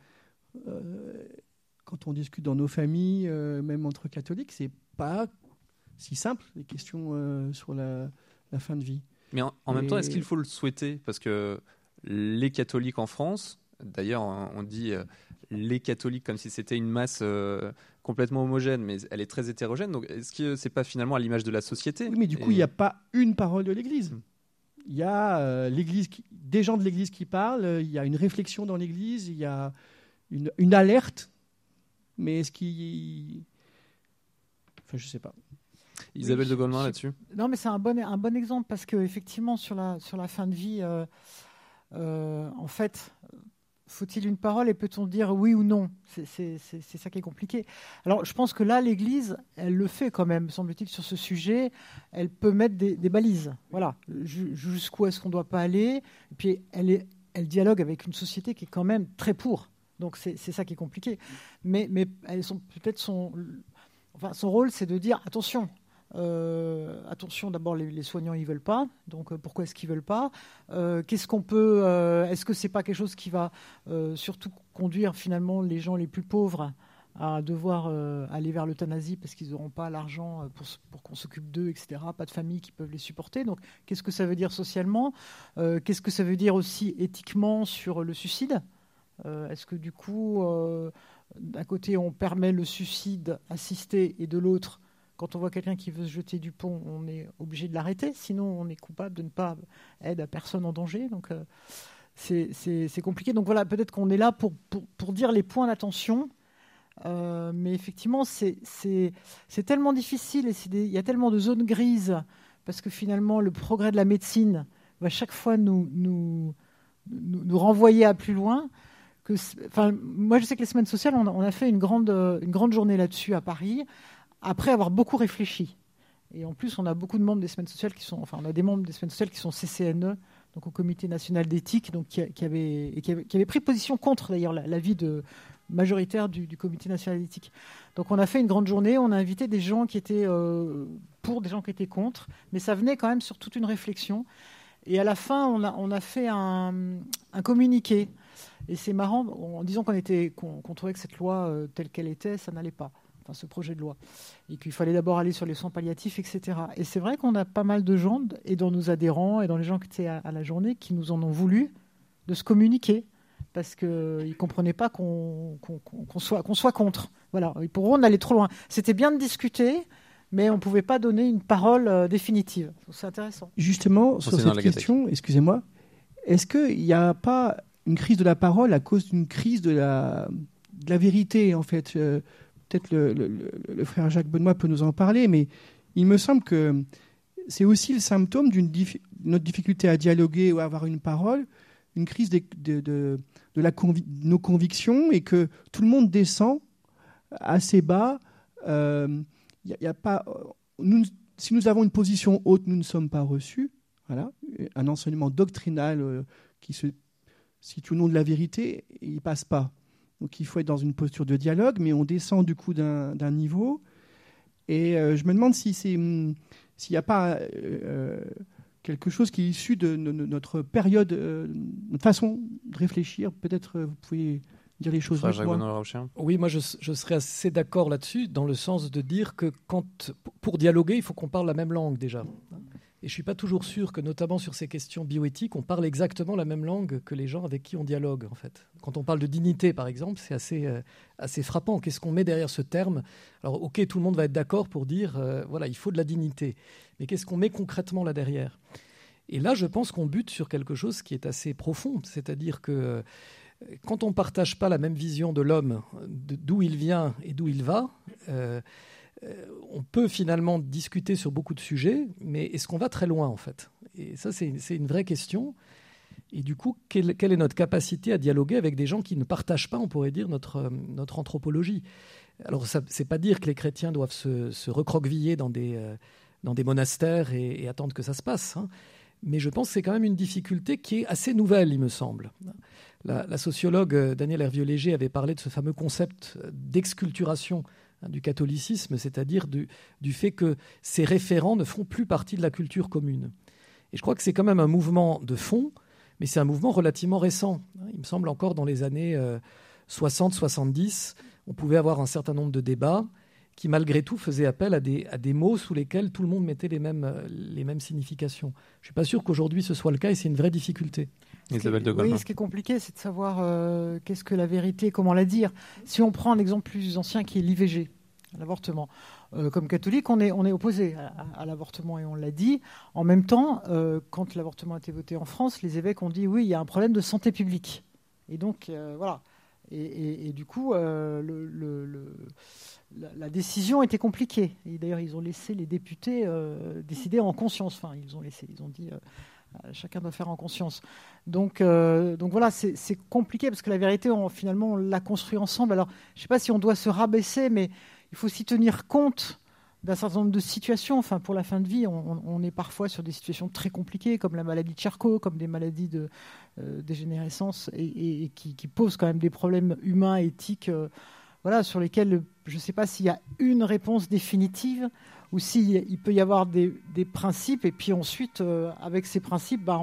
quand on discute dans nos familles, même entre catholiques, c'est pas si simple les questions sur la, fin de vie. Mais en, même temps, est-ce qu'il faut le souhaiter? Parce que les catholiques en France, d'ailleurs, on dit euh, les catholiques comme si c'était une masse euh, complètement homogène, mais elle est très hétérogène. Donc, est-ce que c'est pas finalement à l'image de la société Oui, mais du coup, il n'y a pas une parole de l'Église. Il y a euh, l'Église, des gens de l'Église qui parlent. Il y a une réflexion dans l'Église. Il y a une, une alerte. Mais est-ce qu'il, enfin, je sais pas. Isabelle de Goldman là-dessus? Non, mais c'est un bon, un bon exemple parce qu'effectivement, sur la, sur la fin de vie, euh, euh, en fait, faut-il une parole et peut-on dire oui ou non? C'est ça qui est compliqué. Alors, je pense que là, l'Église, elle le fait quand même, semble-t-il, sur ce sujet. Elle peut mettre des, balises. Voilà. Jusqu'où est-ce qu'on ne doit pas aller? Puis, elle, dialogue avec une société qui est quand même très pour. Donc, c'est ça qui est compliqué. Mais, peut-être son rôle, c'est de dire attention, euh, attention, d'abord les, soignants ils veulent pas, donc euh, pourquoi est-ce qu'ils veulent pas? Euh, Qu'est-ce qu'on peut Est-ce que c'est pas quelque chose qui va surtout conduire finalement les gens les plus pauvres à devoir aller vers l'euthanasie parce qu'ils n'auront pas l'argent pour, pour qu'on s'occupe d'eux, etc. Pas de famille qui peuvent les supporter. Donc, qu'est-ce que ça veut dire socialement? Qu'est-ce que ça veut dire aussi éthiquement sur le suicide? Est-ce que du coup, d'un côté, on permet le suicide assisté et de l'autre, quand on voit quelqu'un qui veut se jeter du pont, on est obligé de l'arrêter, sinon on est coupable de ne pas aider à personne en danger. Donc euh, c'est compliqué. Donc voilà, peut-être qu'on est là pour, pour, dire les points d'attention. Euh, mais effectivement, c'est tellement difficile et il y a tellement de zones grises parce que finalement, le progrès de la médecine va chaque fois nous, nous, nous, renvoyer à plus loin. Enfin, moi, je sais que les semaines sociales, on a, on a fait une grande, une grande journée là-dessus à Paris après avoir beaucoup réfléchi. Et en plus, on a beaucoup de membres des semaines sociales qui sont, enfin, on a des membres des semaines sociales qui sont CCNE, donc au Comité national d'éthique, donc qui, qui, avait, qui, avait, pris position contre d'ailleurs l'avis majoritaire du, Comité national d'éthique. Donc on a fait une grande journée, on a invité des gens qui étaient euh, pour, des gens qui étaient contre, mais ça venait quand même sur toute une réflexion. Et à la fin, on a, fait un, un communiqué. Et c'est marrant, en disant qu'on trouvait que cette loi euh, telle qu'elle était, ça n'allait pas ce projet de loi, et qu'il fallait d'abord aller sur les soins palliatifs, etc. Et c'est vrai qu'on a pas mal de gens, et dans nos adhérents, et dans les gens qui étaient à, la journée, qui nous en ont voulu de se communiquer, parce qu'ils ne comprenaient pas qu'on soit, qu'on soit contre. Voilà. Et pour eux, on allait trop loin. C'était bien de discuter, mais on ne pouvait pas donner une parole euh, définitive. C'est intéressant. Justement, sur cette question, excusez-moi, est-ce qu'il n'y a pas une crise de la parole à cause d'une crise de la, de la vérité, en fait euh, peut-être le, frère Jacques Benoît peut nous en parler, mais il me semble que c'est aussi le symptôme d'une notre difficulté à dialoguer ou à avoir une parole, une crise de, nos convictions et que tout le monde descend assez bas. Euh, si nous avons une position haute, nous ne sommes pas reçus. Voilà, un enseignement doctrinal euh, qui se situe au nom de la vérité, il passe pas. Donc il faut être dans une posture de dialogue, mais on descend du coup d'un niveau. Et euh, je me demande si c'est hmm, s'il n'y a pas euh, euh, quelque chose qui est issu de, notre période, notre façon de réfléchir. Peut-être vous pouvez dire les choses. Oui, moi je, je serais assez d'accord là-dessus, dans le sens de dire que quand, pour dialoguer, il faut qu'on parle la même langue déjà. Et je ne suis pas toujours sûr que, notamment sur ces questions bioéthiques, on parle exactement la même langue que les gens avec qui on dialogue, en fait. Quand on parle de dignité, par exemple, c'est assez, euh, assez frappant. Qu'est-ce qu'on met derrière ce terme? Alors, OK, tout le monde va être d'accord pour dire, euh, voilà, il faut de la dignité. Mais qu'est-ce qu'on met concrètement là derrière? Et là, je pense qu'on bute sur quelque chose qui est assez profond. C'est-à-dire que euh, quand on ne partage pas la même vision de l'homme, d'où il vient et d'où il va, euh, on peut finalement discuter sur beaucoup de sujets, mais est-ce qu'on va très loin en fait? Et ça, c'est une vraie question. Et du coup, quelle, est notre capacité à dialoguer avec des gens qui ne partagent pas, on pourrait dire, notre, euh, anthropologie? Alors, ce n'est pas dire que les chrétiens doivent se, recroqueviller dans des, euh, monastères et, attendre que ça se passe. Hein. Mais je pense que c'est quand même une difficulté qui est assez nouvelle, il me semble. La, la sociologue Danielle Hervieux-Léger avait parlé de ce fameux concept d'exculturation du catholicisme, c'est-à-dire du, fait que ces référents ne font plus partie de la culture commune. Et je crois que c'est quand même un mouvement de fond, mais c'est un mouvement relativement récent. Il me semble encore dans les années 60-70, euh, on pouvait avoir un certain nombre de débats qui malgré tout faisaient appel à des, mots sous lesquels tout le monde mettait les mêmes, euh, les mêmes significations. Je ne suis pas sûr qu'aujourd'hui ce soit le cas et c'est une vraie difficulté. Isabelle de Oui, ce qui est compliqué, c'est de savoir euh, qu'est-ce que la vérité, comment la dire. Si on prend un exemple plus ancien qui est l'IVG, l'avortement. Euh, comme catholique, on est, on est opposé à, l'avortement et on l'a dit. En même temps, quand l'avortement a été voté en France, les évêques ont dit oui, il y a un problème de santé publique. Et donc, voilà. Et, du coup, le, la, décision était compliquée. Et d'ailleurs, ils ont laissé les députés euh, décider en conscience. Enfin, ils ont laissé, ils ont dit, euh, euh, chacun doit faire en conscience. Donc, donc voilà, c'est compliqué parce que la vérité, finalement, on l'a construit ensemble. Alors, je ne sais pas si on doit se rabaisser, mais il faut aussi tenir compte d'un certain nombre de situations. Enfin, pour la fin de vie, on, est parfois sur des situations très compliquées, comme la maladie de Charcot, comme des maladies de dégénérescence, et, qui, posent quand même des problèmes humains, éthiques voilà, sur lesquels je ne sais pas s'il y a une réponse définitive ou s'il peut y avoir des, principes et puis ensuite, euh, avec ces principes, bah,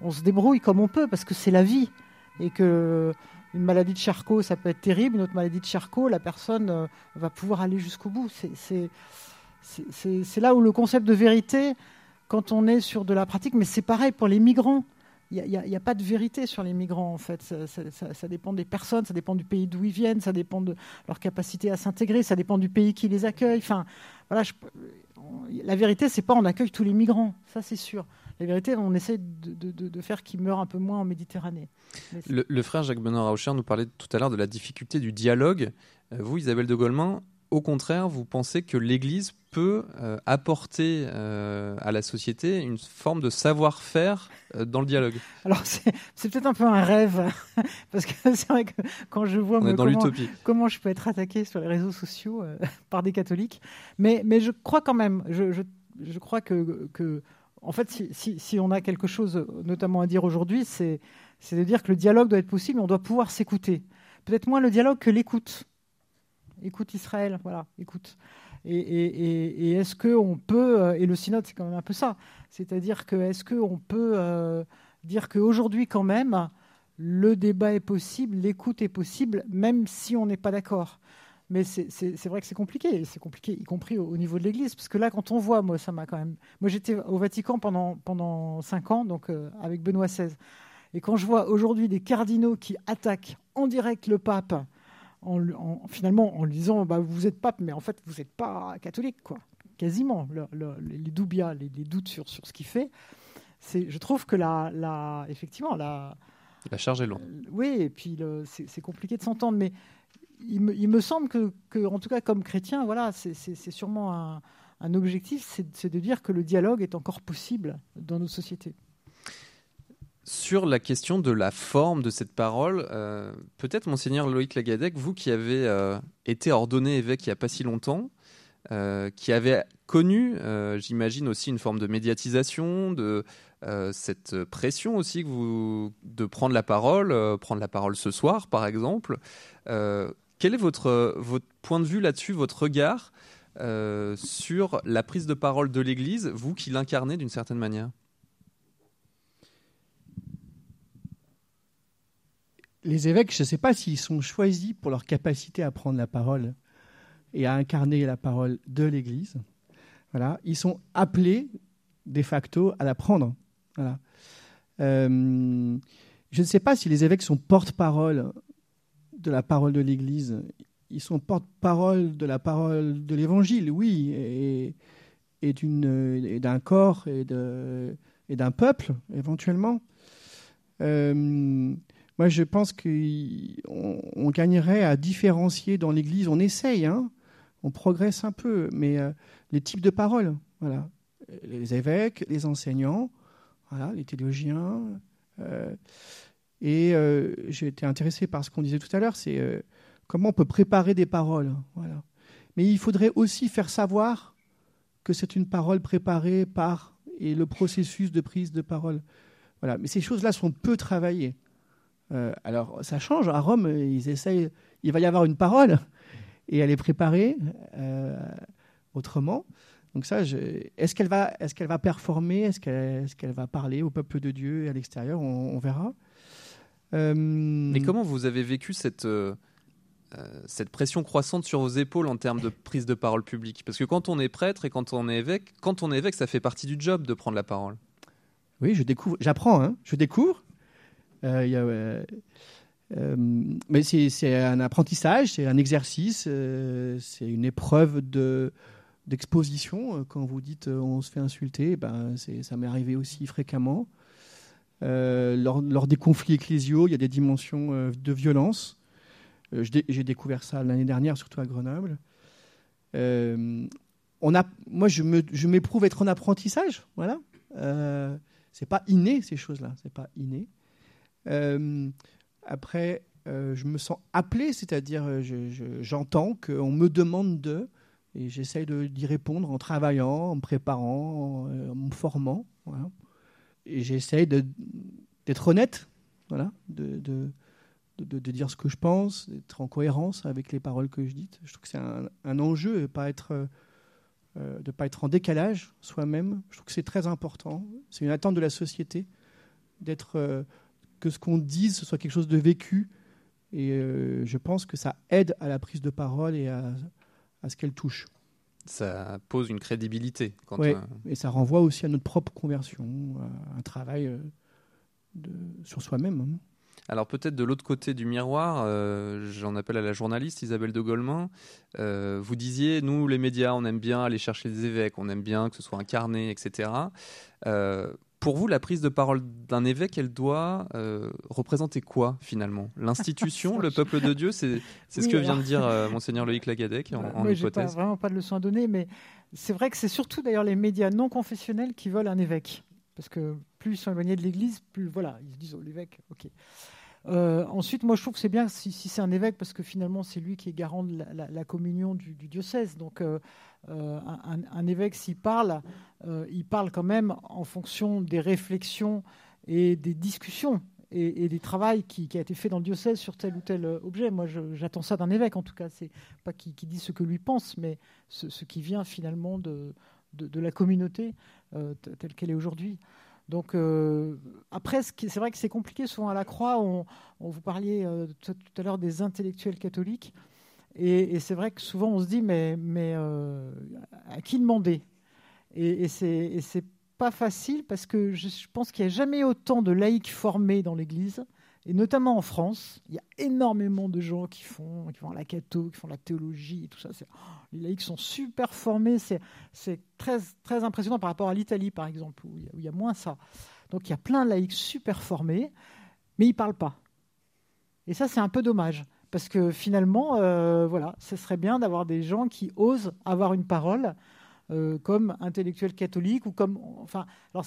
on, se, débrouille comme on peut parce que c'est la vie et que une maladie de Charcot, ça peut être terrible. Une autre maladie de Charcot, la personne euh, va pouvoir aller jusqu'au bout. C'est là où le concept de vérité, quand on est sur de la pratique, mais c'est pareil pour les migrants il n'y a, pas de vérité sur les migrants, en fait. Ça, dépend des personnes, ça dépend du pays d'où ils viennent, ça dépend de leur capacité à s'intégrer, ça dépend du pays qui les accueille. Enfin, voilà, la vérité, c'est pas on accueille tous les migrants, ça c'est sûr. La vérité, on essaie de, faire qu'ils meurent un peu moins en Méditerranée. Le, frère Jacques Benoît Raucher nous parlait tout à l'heure de la difficulté du dialogue. Euh, vous, Isabelle de Golemin, au contraire, vous pensez que l'Église peut euh, apporter euh, à la société une forme de savoir-faire euh, dans le dialogue Alors, c'est peut-être un peu un rêve, parce que c'est vrai que quand je vois comment, comment, je peux être attaqué sur les réseaux sociaux par des catholiques, mais, mais je crois quand même, je, je, je crois que, que, en fait, si, si, si, on a quelque chose notamment à dire aujourd'hui, c'est de dire que le dialogue doit être possible, on doit pouvoir s'écouter. Peut-être moins le dialogue que l'écoute écoute Israël, voilà, écoute. Et, est-ce qu'on peut, euh, et le synode c'est quand même un peu ça, c'est-à-dire que est-ce qu'on peut euh, dire qu'aujourd'hui quand même, le débat est possible, l'écoute est possible, même si on n'est pas d'accord mais c'est vrai que c'est compliqué, c'est compliqué, y compris au, niveau de l'Église, parce que là, quand on voit, moi, ça m'a quand même. Moi, j'étais au Vatican pendant pendant cinq ans, donc euh, avec Benoît XVI, et quand je vois aujourd'hui des cardinaux qui attaquent en direct le pape en, finalement en lui disant bah, vous êtes pape, mais en fait vous n'êtes pas catholique, quoi. Quasiment. les doubias, les, doutes sur, sur ce qu'il fait. Je trouve que la, la, effectivement, la, la charge est lourde. Euh, oui, et puis c'est compliqué de s'entendre, mais il me, il me semble que, que, en tout cas, comme chrétien, voilà, c'est sûrement un, un objectif, c'est de dire que le dialogue est encore possible dans nos sociétés. Sur la question de la forme de cette parole, euh, peut-être, monseigneur Loïc Lagadec, vous qui avez euh, été ordonné évêque il n'y a pas si longtemps, euh, qui avez connu, j'imagine, aussi une forme de médiatisation, de cette pression aussi que vous, de prendre la parole, prendre la parole ce soir, par exemple. quel est votre, votre point de vue là-dessus, votre regard sur la prise de parole de l'Église, vous qui l'incarnez d'une certaine manière? Les évêques, je ne sais pas s'ils sont choisis pour leur capacité à prendre la parole et à incarner la parole de l'Église. Voilà, ils sont appelés de facto à la prendre. Euh, je ne sais pas si les évêques sont porte-parole de la parole de l'Église. Ils sont porte-parole de la parole de l'Évangile, oui, et, d'un corps et, et d'un peuple, éventuellement. Euh, moi, je pense qu'on gagnerait à différencier dans l'Église. On essaye, hein on progresse un peu, mais euh, les types de paroles, voilà, les évêques, les enseignants, voilà, les théologiens. Euh, et euh, j'ai été intéressé par ce qu'on disait tout à l'heure, c'est comment on peut préparer des paroles, voilà. Mais il faudrait aussi faire savoir que c'est une parole préparée par et le processus de prise de parole. Voilà. Mais ces choses-là sont peu travaillées. Euh, alors, ça change. À Rome, ils essayent, il va y avoir une parole. et elle est préparée autrement. Donc ça, est-ce qu'elle va, est qu'elle va performer? Est-ce qu'elle est va parler au peuple de Dieu et à l'extérieur? On, verra. Euh... Mais comment vous avez vécu cette, euh, cette pression croissante sur vos épaules en termes de prise de parole publique? Parce que quand on est prêtre et quand on est évêque, quand on est évêque, ça fait partie du job de prendre la parole. Oui, je découvre, j'apprends, hein, je découvre. Euh, euh, mais c'est un apprentissage, c'est un exercice, c'est une épreuve de d'exposition. Euh, quand vous dites euh, on se fait insulter, ben, ça m'est arrivé aussi fréquemment. Euh, lors, des conflits ecclésiaux, il y a des dimensions de violence. J'ai découvert ça l'année dernière, surtout à Grenoble. on a, moi, je m'éprouve être en apprentissage. Voilà. Euh, c'est pas inné ces choses-là. C'est pas inné. Après, je me sens appelé, c'est-à-dire j'entends qu'on me demande de. Et j'essaye d'y répondre en travaillant, en me préparant, en, euh, me formant. Et j'essaye d'être honnête, voilà, de, dire ce que je pense, d'être en cohérence avec les paroles que je dis. Je trouve que c'est un, enjeu de euh, de pas être en décalage soi-même. Je trouve que c'est très important. C'est une attente de la société d'être euh, que ce qu'on dise ce soit quelque chose de vécu. Et je pense que ça aide à la prise de parole et à, à ce qu'elle touche. Ça pose une crédibilité. Quand oui, et ça renvoie aussi à notre propre conversion, à un travail euh, de, sur soi-même. Hein. Alors peut-être de l'autre côté du miroir, euh, j'en appelle à la journaliste Isabelle de Golemin. Euh, vous disiez, nous les médias, on aime bien aller chercher les évêques, on aime bien que ce soit incarné, etc. Pour vous, la prise de parole d'un évêque, elle doit euh, représenter quoi finalement? L'institution, le peuple de Dieu C'est ce que vient de dire euh, monseigneur Loïc Lagadec en, en hypothèse. Pas, vraiment pas de leçon à donner, mais c'est vrai que c'est surtout d'ailleurs les médias non confessionnels qui veulent un évêque. Parce que plus ils sont éloignés de l'Église, plus voilà, ils se disent oh, l'évêque, ok. Euh, ensuite, moi, je trouve que c'est bien si, c'est un évêque, parce que finalement, c'est lui qui est garant de la, communion du, diocèse. Donc, euh, euh, un, évêque, s'il parle, il parle quand même en fonction des réflexions et des discussions et, des travaux qui, qui, a été fait dans le diocèse sur tel ou tel objet. Moi, j'attends ça d'un évêque, en tout cas. C'est pas qu'il qui dit ce que lui pense, mais ce, qui vient finalement de la communauté telle qu'elle est aujourd'hui. Donc euh, après, c'est vrai que c'est compliqué souvent à la Croix. On, vous parliez euh, tout, à l'heure des intellectuels catholiques, et, c'est vrai que souvent on se dit mais, euh, à qui demander? Et, et c'est pas facile parce que je pense qu'il n'y a jamais autant de laïcs formés dans l'Église et notamment en France, il y a énormément de gens qui font, qui font la catho, qui font la théologie tout ça. Oh, les laïcs sont super formés. C'est très, très impressionnant par rapport à l'Italie, par exemple, où il, y a, moins ça. Donc il y a plein de laïcs super formés, mais ils ne parlent pas. Et ça, c'est un peu dommage. Parce que finalement, euh, voilà, ce serait bien d'avoir des gens qui osent avoir une parole euh, comme intellectuel catholique ou comme. Enfin, alors,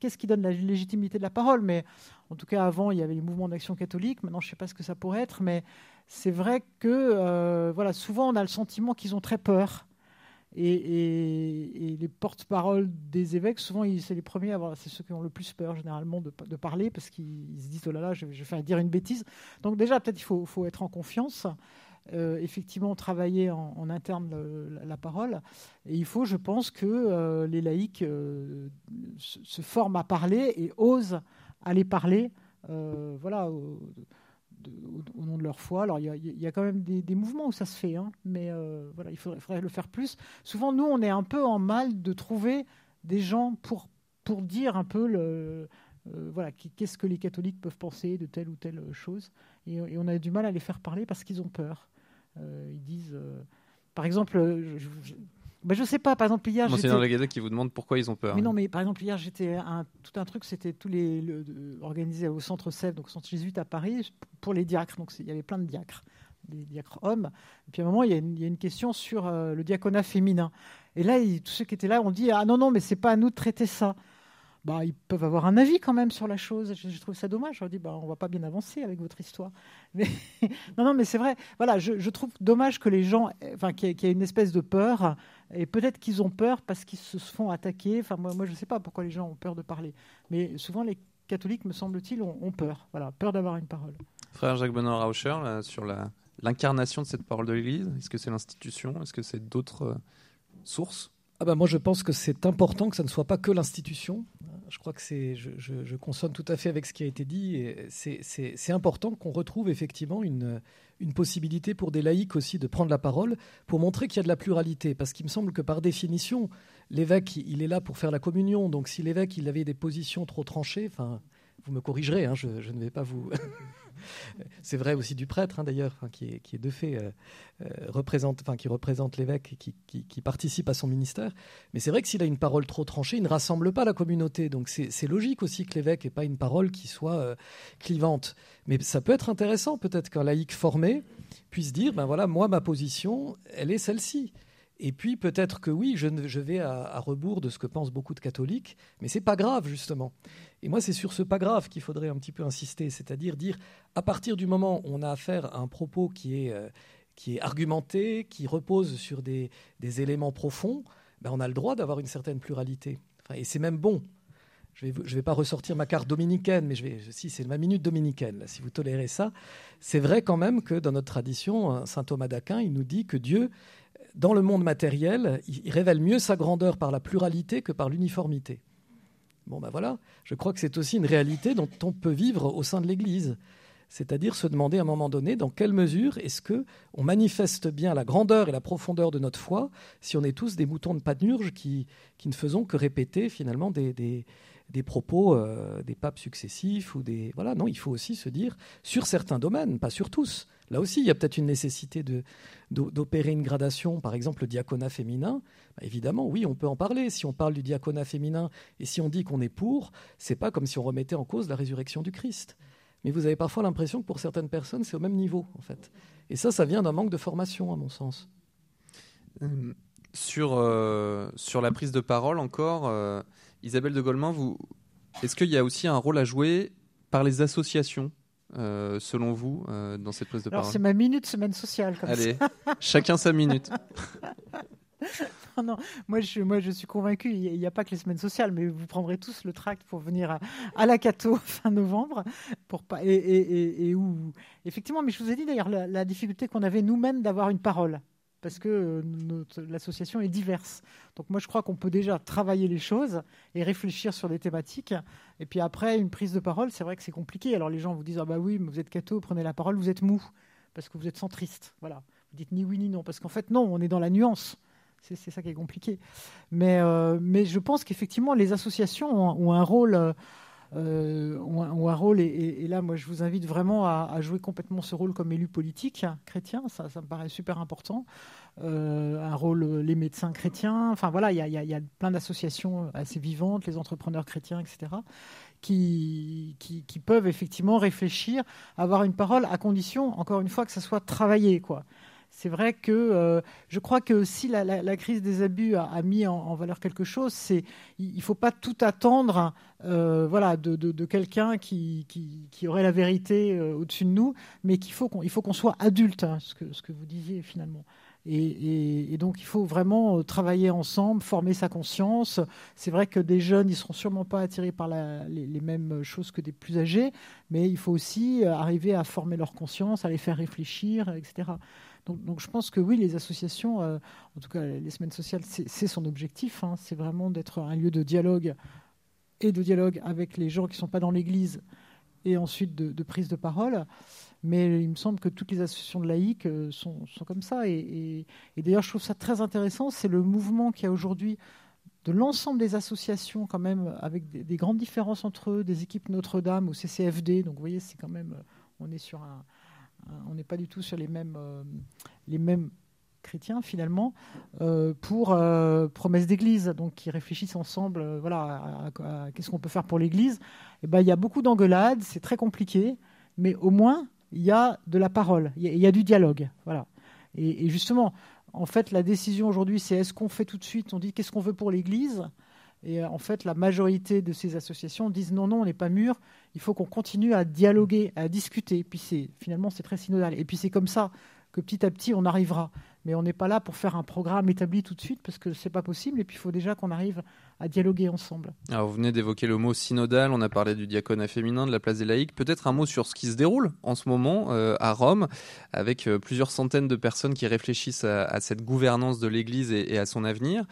qu'est-ce qui donne la légitimité de la parole? Mais en tout cas, avant, il y avait les mouvements d'action catholique. Maintenant, je ne sais pas ce que ça pourrait être, mais c'est vrai que, euh, voilà, souvent, on a le sentiment qu'ils ont très peur. Et, les porte-paroles des évêques, souvent, c'est les premiers à avoir, c'est ceux qui ont le plus peur généralement de, parler parce qu'ils se disent oh là là, je, vais faire dire une bêtise. Donc déjà, peut-être il faut, être en confiance. Euh, effectivement travailler en, interne la, parole. Et il faut, je pense, que euh, les laïcs euh, se, forment à parler et osent aller parler voilà, au, nom de leur foi. Alors, il y, a, quand même des, mouvements où ça se fait, hein, mais voilà, il faudrait, le faire plus. Souvent, nous, on est un peu en mal de trouver des gens pour, pour dire un peu le, voilà, qu'est-ce que les catholiques peuvent penser de telle ou telle chose. et, on a du mal à les faire parler parce qu'ils ont peur. Euh, ils disent, euh, par exemple, euh, je, je ben, je sais pas, par exemple hier. C'est dans la qui vous demande pourquoi ils ont peur. Mais non, mais par exemple hier j'étais un, tout un truc, c'était tous les organisé au centre Sèvres, donc au centre jésuite à Paris, pour les diacres. Donc il y avait plein de diacres, des diacres hommes. Et puis à un moment il y a une, il y a une question sur le diaconat féminin. Et là, tous ceux qui étaient là ont dit ah non non mais c'est pas à nous de traiter ça bah, ils peuvent avoir un avis quand même sur la chose. Je, trouve ça dommage. Je leur dis, bah, on va pas bien avancer avec votre histoire. Mais, non, non, mais c'est vrai. Voilà, je, trouve dommage que les gens, enfin, qu'il y, ait une espèce de peur. Et peut-être qu'ils ont peur parce qu'ils se font attaquer. Enfin, moi, moi je ne sais pas pourquoi les gens ont peur de parler. Mais souvent, les catholiques, me semble-t-il, ont, peur. Voilà, peur d'avoir une parole. Frère Jacques Benoît Rauscher, sur la, l'incarnation de cette parole de l'Église Est-ce que c'est l'institution? Est-ce que c'est d'autres euh, sources? Ah ben moi, je pense que c'est important que ça ne soit pas que l'institution. Je crois que je, je, consonne tout à fait avec ce qui a été dit. C'est important qu'on retrouve effectivement une, une possibilité pour des laïcs aussi de prendre la parole pour montrer qu'il y a de la pluralité. Parce qu'il me semble que par définition, l'évêque, il est là pour faire la communion. Donc si l'évêque, il avait des positions trop tranchées, enfin, vous me corrigerez, hein, je, ne vais pas vous. c'est vrai aussi du prêtre, hein, d'ailleurs, qui, est, de fait euh, euh, représente, qui représente l'évêque, qui, qui, participe à son ministère. Mais c'est vrai que s'il a une parole trop tranchée, il ne rassemble pas la communauté. Donc c'est logique aussi que l'évêque n'ait pas une parole qui soit euh, clivante. Mais ça peut être intéressant, peut-être qu'un laïc formé puisse dire, ben voilà, moi ma position, elle est celle-ci. Et puis peut-être que oui, je, vais à, rebours de ce que pensent beaucoup de catholiques, mais c'est pas grave justement. Et moi, c'est sur ce pas grave qu'il faudrait un petit peu insister, c'est-à-dire dire à partir du moment où on a affaire à un propos qui est, euh, qui est argumenté, qui repose sur des, éléments profonds, ben on a le droit d'avoir une certaine pluralité. et c'est même bon. Je ne vais, pas ressortir ma carte dominicaine, mais je vais, si c'est ma minute dominicaine, si vous tolérez ça, c'est vrai quand même que dans notre tradition, saint Thomas d'Aquin, il nous dit que Dieu dans le monde matériel, il révèle mieux sa grandeur par la pluralité que par l'uniformité. Bon ben voilà, je crois que c'est aussi une réalité dont on peut vivre au sein de l'Église. C'est-à-dire se demander à un moment donné dans quelle mesure est-ce que on manifeste bien la grandeur et la profondeur de notre foi si on est tous des moutons de panurge qui, qui ne faisons que répéter finalement des, des propos euh, des papes successifs ou des voilà non il faut aussi se dire sur certains domaines pas sur tous là aussi il y a peut-être une nécessité d'opérer une gradation par exemple le diaconat féminin. Bah, évidemment oui on peut en parler. Si on parle du diaconat féminin et si on dit qu'on est pour c'est pas comme si on remettait en cause la résurrection du Christ. Mais vous avez parfois l'impression que pour certaines personnes c'est au même niveau en fait. Et ça ça vient d'un manque de formation à mon sens. Euh, sur euh, sur la prise de parole encore Isabelle de Golemin, vous... est-ce qu'il y a aussi un rôle à jouer par les associations? Euh, selon vous, euh, dans cette prise de parole C'est ma minute semaine sociale. Allez, chacun sa minute. non, non, moi je, moi je suis convaincu, il n'y a, pas que les semaines sociales, mais vous prendrez tous le tract pour venir à, la Cato fin novembre. Pour pas, et, où, effectivement, mais je vous ai dit d'ailleurs la difficulté qu'on avait nous-mêmes d'avoir une parole parce que euh, l'association est diverse. Donc moi, je crois qu'on peut déjà travailler les choses et réfléchir sur des thématiques. Et puis après, une prise de parole, c'est vrai que c'est compliqué. Alors les gens vous disent, ah bah oui, mais vous êtes catho, prenez la parole, vous êtes mou, parce que vous êtes centriste. Voilà. Vous dites ni oui ni non, parce qu'en fait, non, on est dans la nuance. C'est ça qui est compliqué. Mais, euh, mais je pense qu'effectivement, les associations ont, un rôle... Euh, euh, ont, un rôle. Et, là, moi, je vous invite vraiment à, jouer complètement ce rôle comme élu politique chrétien. Ça, ça me paraît super important. Euh, un rôle, les médecins chrétiens. Enfin, voilà, il y a, plein d'associations assez vivantes, les entrepreneurs chrétiens, etc. Qui, qui, qui, peuvent effectivement réfléchir, avoir une parole, à condition, encore une fois, que ça soit travaillé. Quoi c'est vrai que euh, je crois que si la, crise des abus a, mis en, valeur quelque chose, c'est il ne faut pas tout attendre euh, voilà, de, quelqu'un qui, qui, aurait la vérité euh, au-dessus de nous, mais qu'il faut qu'on faut qu'on soit adulte, hein, ce, que, vous disiez finalement. Et, donc il faut vraiment travailler ensemble, former sa conscience. C'est vrai que des jeunes, ils seront sûrement pas attirés par les, mêmes choses que des plus âgés, mais il faut aussi arriver à former leur conscience, à les faire réfléchir, etc. Donc, je pense que oui, les associations, euh, en tout cas les semaines sociales, c'est son objectif. Hein. c'est vraiment d'être un lieu de dialogue et de dialogue avec les gens qui ne sont pas dans l'Église et ensuite de, prise de parole. Mais il me semble que toutes les associations de laïcs euh, sont, comme ça. Et, d'ailleurs, je trouve ça très intéressant. C'est le mouvement qu'il y a aujourd'hui de l'ensemble des associations, quand même, avec des, des, grandes différences entre eux, des équipes Notre-Dame ou CCFD. Donc, vous voyez, c'est quand même, on est sur un, euh, on n'est pas du tout sur les mêmes, euh, chrétiens finalement euh, pour promesse d'église donc qui réfléchissent ensemble voilà qu'est-ce qu'on peut faire pour l'église. Et eh ben il y a beaucoup d'engueulades c'est très compliqué mais au moins il y a de la parole il y, a du dialogue voilà. Et, justement en fait la décision aujourd'hui c'est est-ce qu'on fait tout de suite on dit qu'est-ce qu'on veut pour l'église? Et en fait, la majorité de ces associations disent non, non, on n'est pas mûr, il faut qu'on continue à dialoguer, à discuter. Et puis c'est, finalement, c'est très synodal. Et puis c'est comme ça que petit à petit, on arrivera. Mais on n'est pas là pour faire un programme établi tout de suite parce que ce n'est pas possible. Et puis il faut déjà qu'on arrive à dialoguer ensemble. Alors vous venez d'évoquer le mot synodal, on a parlé du diaconat féminin, de la place des laïcs. Peut-être un mot sur ce qui se déroule en ce moment euh, à Rome, avec euh, plusieurs centaines de personnes qui réfléchissent à, cette gouvernance de l'Église et, à son avenir.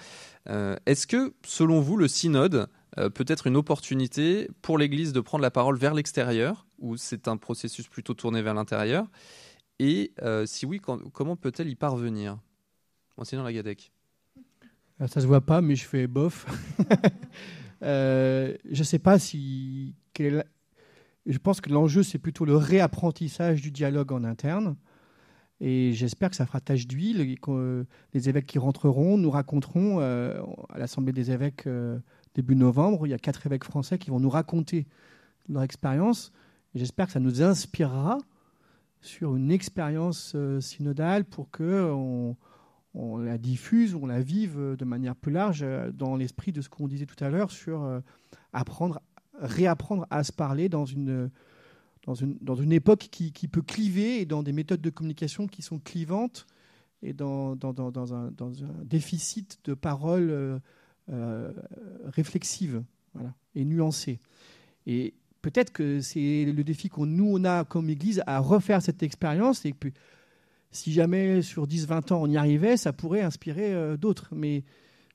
Euh, est-ce que, selon vous, le synode peut être une opportunité pour l'Église de prendre la parole vers l'extérieur, ou c'est un processus plutôt tourné vers l'intérieur? Et si oui, comment peut-elle y parvenir? Monseigneur Lagadec. Euh, ça se voit pas, mais je fais bof. euh, je sais pas si. Je pense que l'enjeu, c'est plutôt le réapprentissage du dialogue en interne. Et j'espère que ça fera tâche d'huile que les évêques qui rentreront nous raconteront euh, à l'Assemblée des évêques euh, début novembre. Il y a quatre évêques français qui vont nous raconter leur expérience. J'espère que ça nous inspirera sur une expérience synodale pour que on, on la diffuse, on la vive de manière plus large euh, dans l'esprit de ce qu'on disait tout à l'heure sur euh, apprendre, réapprendre à se parler dans une, dans une, dans une époque qui, qui, peut cliver et dans des méthodes de communication qui sont clivantes et dans, dans, dans, un, un, déficit de paroles euh, réflexives voilà, et nuancées. Et peut-être que c'est le défi qu'on nous on a comme Église à refaire cette expérience et puis si jamais sur 10-20 ans on y arrivait, ça pourrait inspirer euh, d'autres. Mais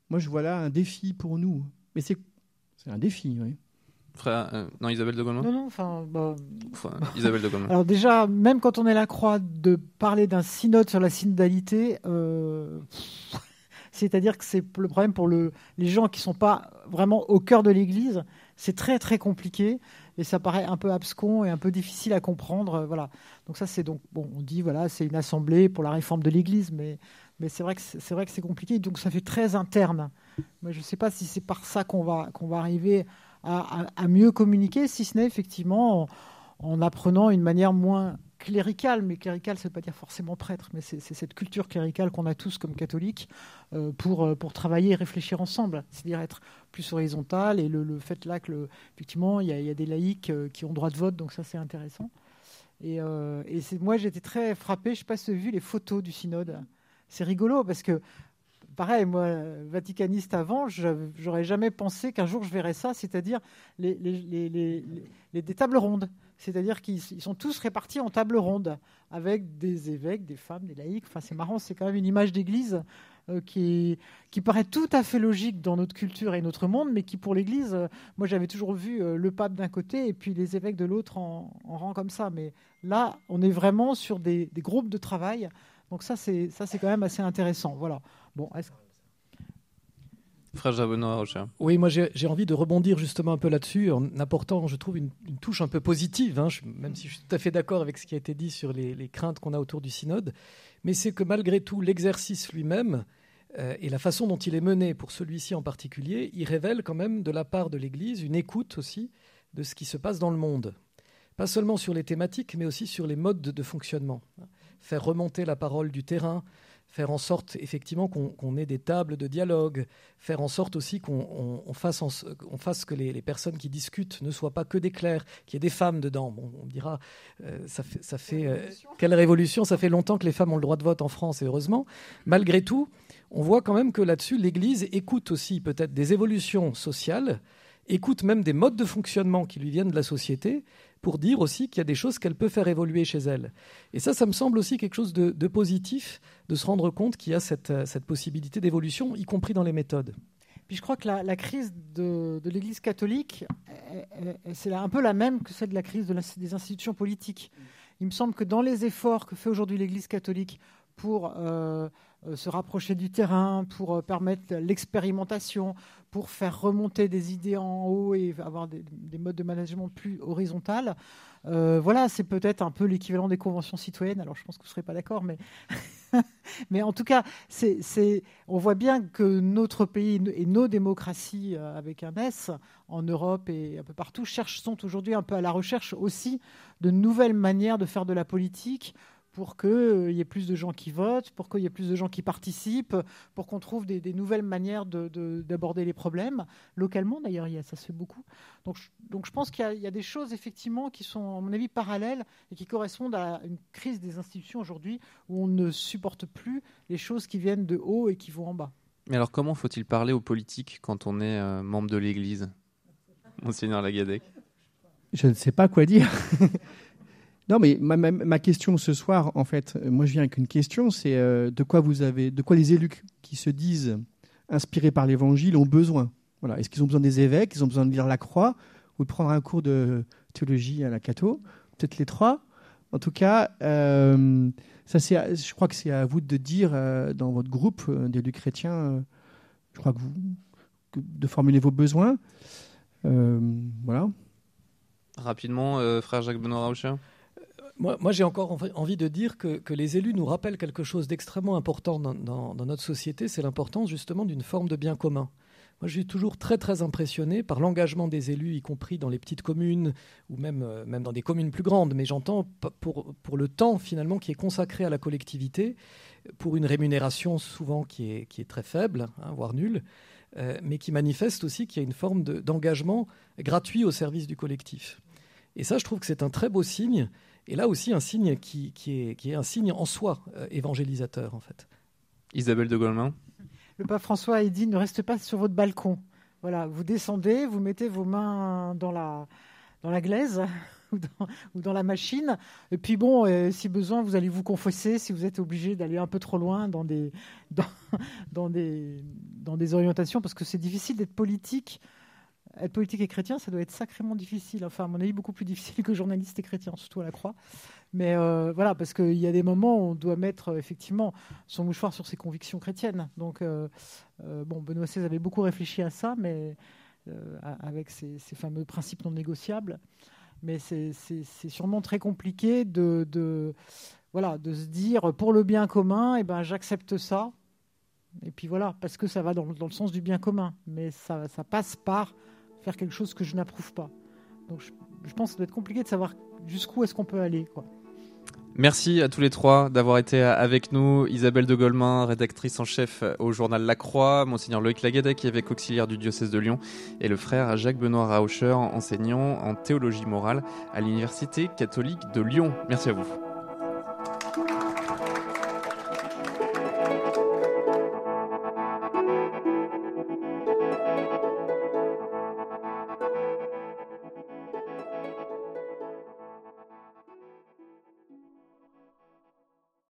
moi, je vois là un défi pour nous. Mais c'est un défi, oui. Frère, euh, non, Isabelle de Gaulle Non, non, enfin, bah, Isabelle de Gaulle. Alors déjà, même quand on est la croix, de parler d'un synode sur la synodalité, euh, c'est-à-dire que c'est le problème pour le, les gens qui ne sont pas vraiment au cœur de l'Église, c'est très très compliqué et ça paraît un peu abscon et un peu difficile à comprendre. Euh, voilà. Donc ça c'est donc bon, on dit voilà c'est une assemblée pour la réforme de l'Église, mais mais c'est vrai que c'est vrai que c'est compliqué. Donc ça fait très interne. Moi je ne sais pas si c'est par ça qu'on va qu'on va arriver à, à, mieux communiquer, si ce n'est effectivement en, en apprenant une manière moins clérical, mais clérical, ça ne veut pas dire forcément prêtre, mais c'est cette culture cléricale qu'on a tous comme catholiques euh, pour, euh, pour travailler et réfléchir ensemble, c'est-à-dire être plus horizontal. Et le, fait là que, effectivement, il y, a des laïcs euh, qui ont droit de vote, donc ça c'est intéressant. Et, moi j'étais très frappé, je ne sais pas si vous vu les photos du synode. C'est rigolo parce que pareil, moi, vaticaniste avant, j'aurais jamais pensé qu'un jour je verrais ça, c'est-à-dire les, des tables rondes. C'est-à-dire qu'ils sont tous répartis en table ronde, avec des évêques, des femmes, des laïcs. Enfin, c'est marrant, c'est quand même une image d'église euh, qui, qui paraît tout à fait logique dans notre culture et notre monde, mais qui, pour l'église, euh, moi j'avais toujours vu euh, le pape d'un côté et puis les évêques de l'autre en, rang comme ça. Mais là, on est vraiment sur des, des groupes de travail. Donc ça, c'est quand même assez intéressant. Voilà. Bon, est-ce Frère Oui, moi j'ai envie de rebondir justement un peu là-dessus en apportant, je trouve, une, touche un peu positive, hein, même si je suis tout à fait d'accord avec ce qui a été dit sur les, craintes qu'on a autour du synode. Mais c'est que malgré tout, l'exercice lui-même euh, et la façon dont il est mené pour celui-ci en particulier, il révèle quand même de la part de l'Église une écoute aussi de ce qui se passe dans le monde. Pas seulement sur les thématiques, mais aussi sur les modes de fonctionnement. Faire remonter la parole du terrain, faire en sorte effectivement qu'on ait des tables de dialogue, faire en sorte aussi qu'on fasse, fasse, que les, personnes qui discutent ne soient pas que des clercs, qu'il y ait des femmes dedans. Bon, on dira, euh, ça fait, ça fait euh, quelle révolution Ça fait longtemps que les femmes ont le droit de vote en France, et heureusement. Malgré tout, on voit quand même que là-dessus, l'Église écoute aussi peut-être des évolutions sociales, écoute même des modes de fonctionnement qui lui viennent de la société, pour dire aussi qu'il y a des choses qu'elle peut faire évoluer chez elle. Et ça, ça me semble aussi quelque chose de, positif, de se rendre compte qu'il y a cette, cette possibilité d'évolution, y compris dans les méthodes. Puis je crois que la, crise de, l'Église catholique, c'est un peu la même que celle de la crise de des institutions politiques. Il me semble que dans les efforts que fait aujourd'hui l'Église catholique pour euh, euh, se rapprocher du terrain, pour euh, permettre l'expérimentation, pour faire remonter des idées en haut et avoir des, modes de management plus horizontales. voilà, c'est peut-être un peu l'équivalent des conventions citoyennes. Alors, je pense que vous ne serez pas d'accord, mais, mais en tout cas, c'est, on voit bien que notre pays et nos démocraties, avec un S, en Europe et un peu partout, cherchent, sont aujourd'hui un peu à la recherche aussi de nouvelles manières de faire de la politique, pour qu'il euh, y ait plus de gens qui votent, pour qu'il y ait plus de gens qui participent, pour qu'on trouve des, nouvelles manières d'aborder les problèmes. Localement, d'ailleurs, ça se fait beaucoup. Donc, donc je pense qu'il y, a des choses, effectivement, qui sont, à mon avis, parallèles et qui correspondent à une crise des institutions aujourd'hui où on ne supporte plus les choses qui viennent de haut et qui vont en bas. Mais alors, comment faut-il parler aux politiques quand on est euh, membre de l'Église Monseigneur Lagadec? Je ne sais pas quoi dire. non, mais ma, question ce soir, en fait, moi je viens avec une question, c'est euh, de quoi vous avez, de quoi les élus qui se disent inspirés par l'Évangile ont besoin? Voilà, est-ce qu'ils ont besoin des évêques? Ils ont besoin de lire la Croix? Ou de prendre un cours de théologie à la Cato Peut-être les trois. En tout cas, euh, ça je crois que c'est à vous de dire euh, dans votre groupe euh, d'élus chrétiens, euh, je crois que vous, de formuler vos besoins. Euh, voilà. Rapidement, euh, frère Jacques Benoît Raucher moi, j'ai encore envie de dire que, les élus nous rappellent quelque chose d'extrêmement important dans, notre société, c'est l'importance justement d'une forme de bien commun. Moi, je suis toujours très très impressionné par l'engagement des élus, y compris dans les petites communes ou même, euh, dans des communes plus grandes. Mais j'entends pour, le temps finalement qui est consacré à la collectivité, pour une rémunération souvent qui est, qui est très faible, hein, voire nulle, euh, mais qui manifeste aussi qu'il y a une forme d'engagement gratuit au service du collectif. Et ça, je trouve que c'est un très beau signe. Et là aussi, un signe qui, qui, est, qui est un signe en soi euh, évangélisateur, en fait. Isabelle de Golemin Le pape François a dit ne restez pas sur votre balcon. Voilà, vous descendez, vous mettez vos mains dans la, dans la glaise ou dans, ou dans la machine. Et puis bon, euh, si besoin, vous allez vous confesser si vous êtes obligé d'aller un peu trop loin dans des, dans, dans des, dans des orientations, parce que c'est difficile d'être politique être politique et chrétien, ça doit être sacrément difficile. Enfin, à mon avis, beaucoup plus difficile que journaliste et chrétien, surtout à la croix. Mais euh, voilà, parce qu'il y a des moments où on doit mettre euh, effectivement son mouchoir sur ses convictions chrétiennes. Donc, euh, bon, Benoît XVI avait beaucoup réfléchi à ça, mais avec ces, fameux principes non négociables. Mais c'est sûrement très compliqué de, voilà, de se dire pour le bien commun, eh ben, j'accepte ça. Et puis voilà, parce que ça va dans, le sens du bien commun. Mais ça passe par faire quelque chose que je n'approuve pas. Donc je, pense que ça doit être compliqué de savoir jusqu'où est-ce qu'on peut aller. Merci à tous les trois d'avoir été avec nous. Isabelle de Golemin, rédactrice en chef au journal La Croix, Monseigneur Loïc Lagadec, évêque auxiliaire du diocèse de Lyon, et le frère Jacques-Benoît Rauscher, enseignant en théologie morale à l'Université catholique de Lyon. Merci à vous.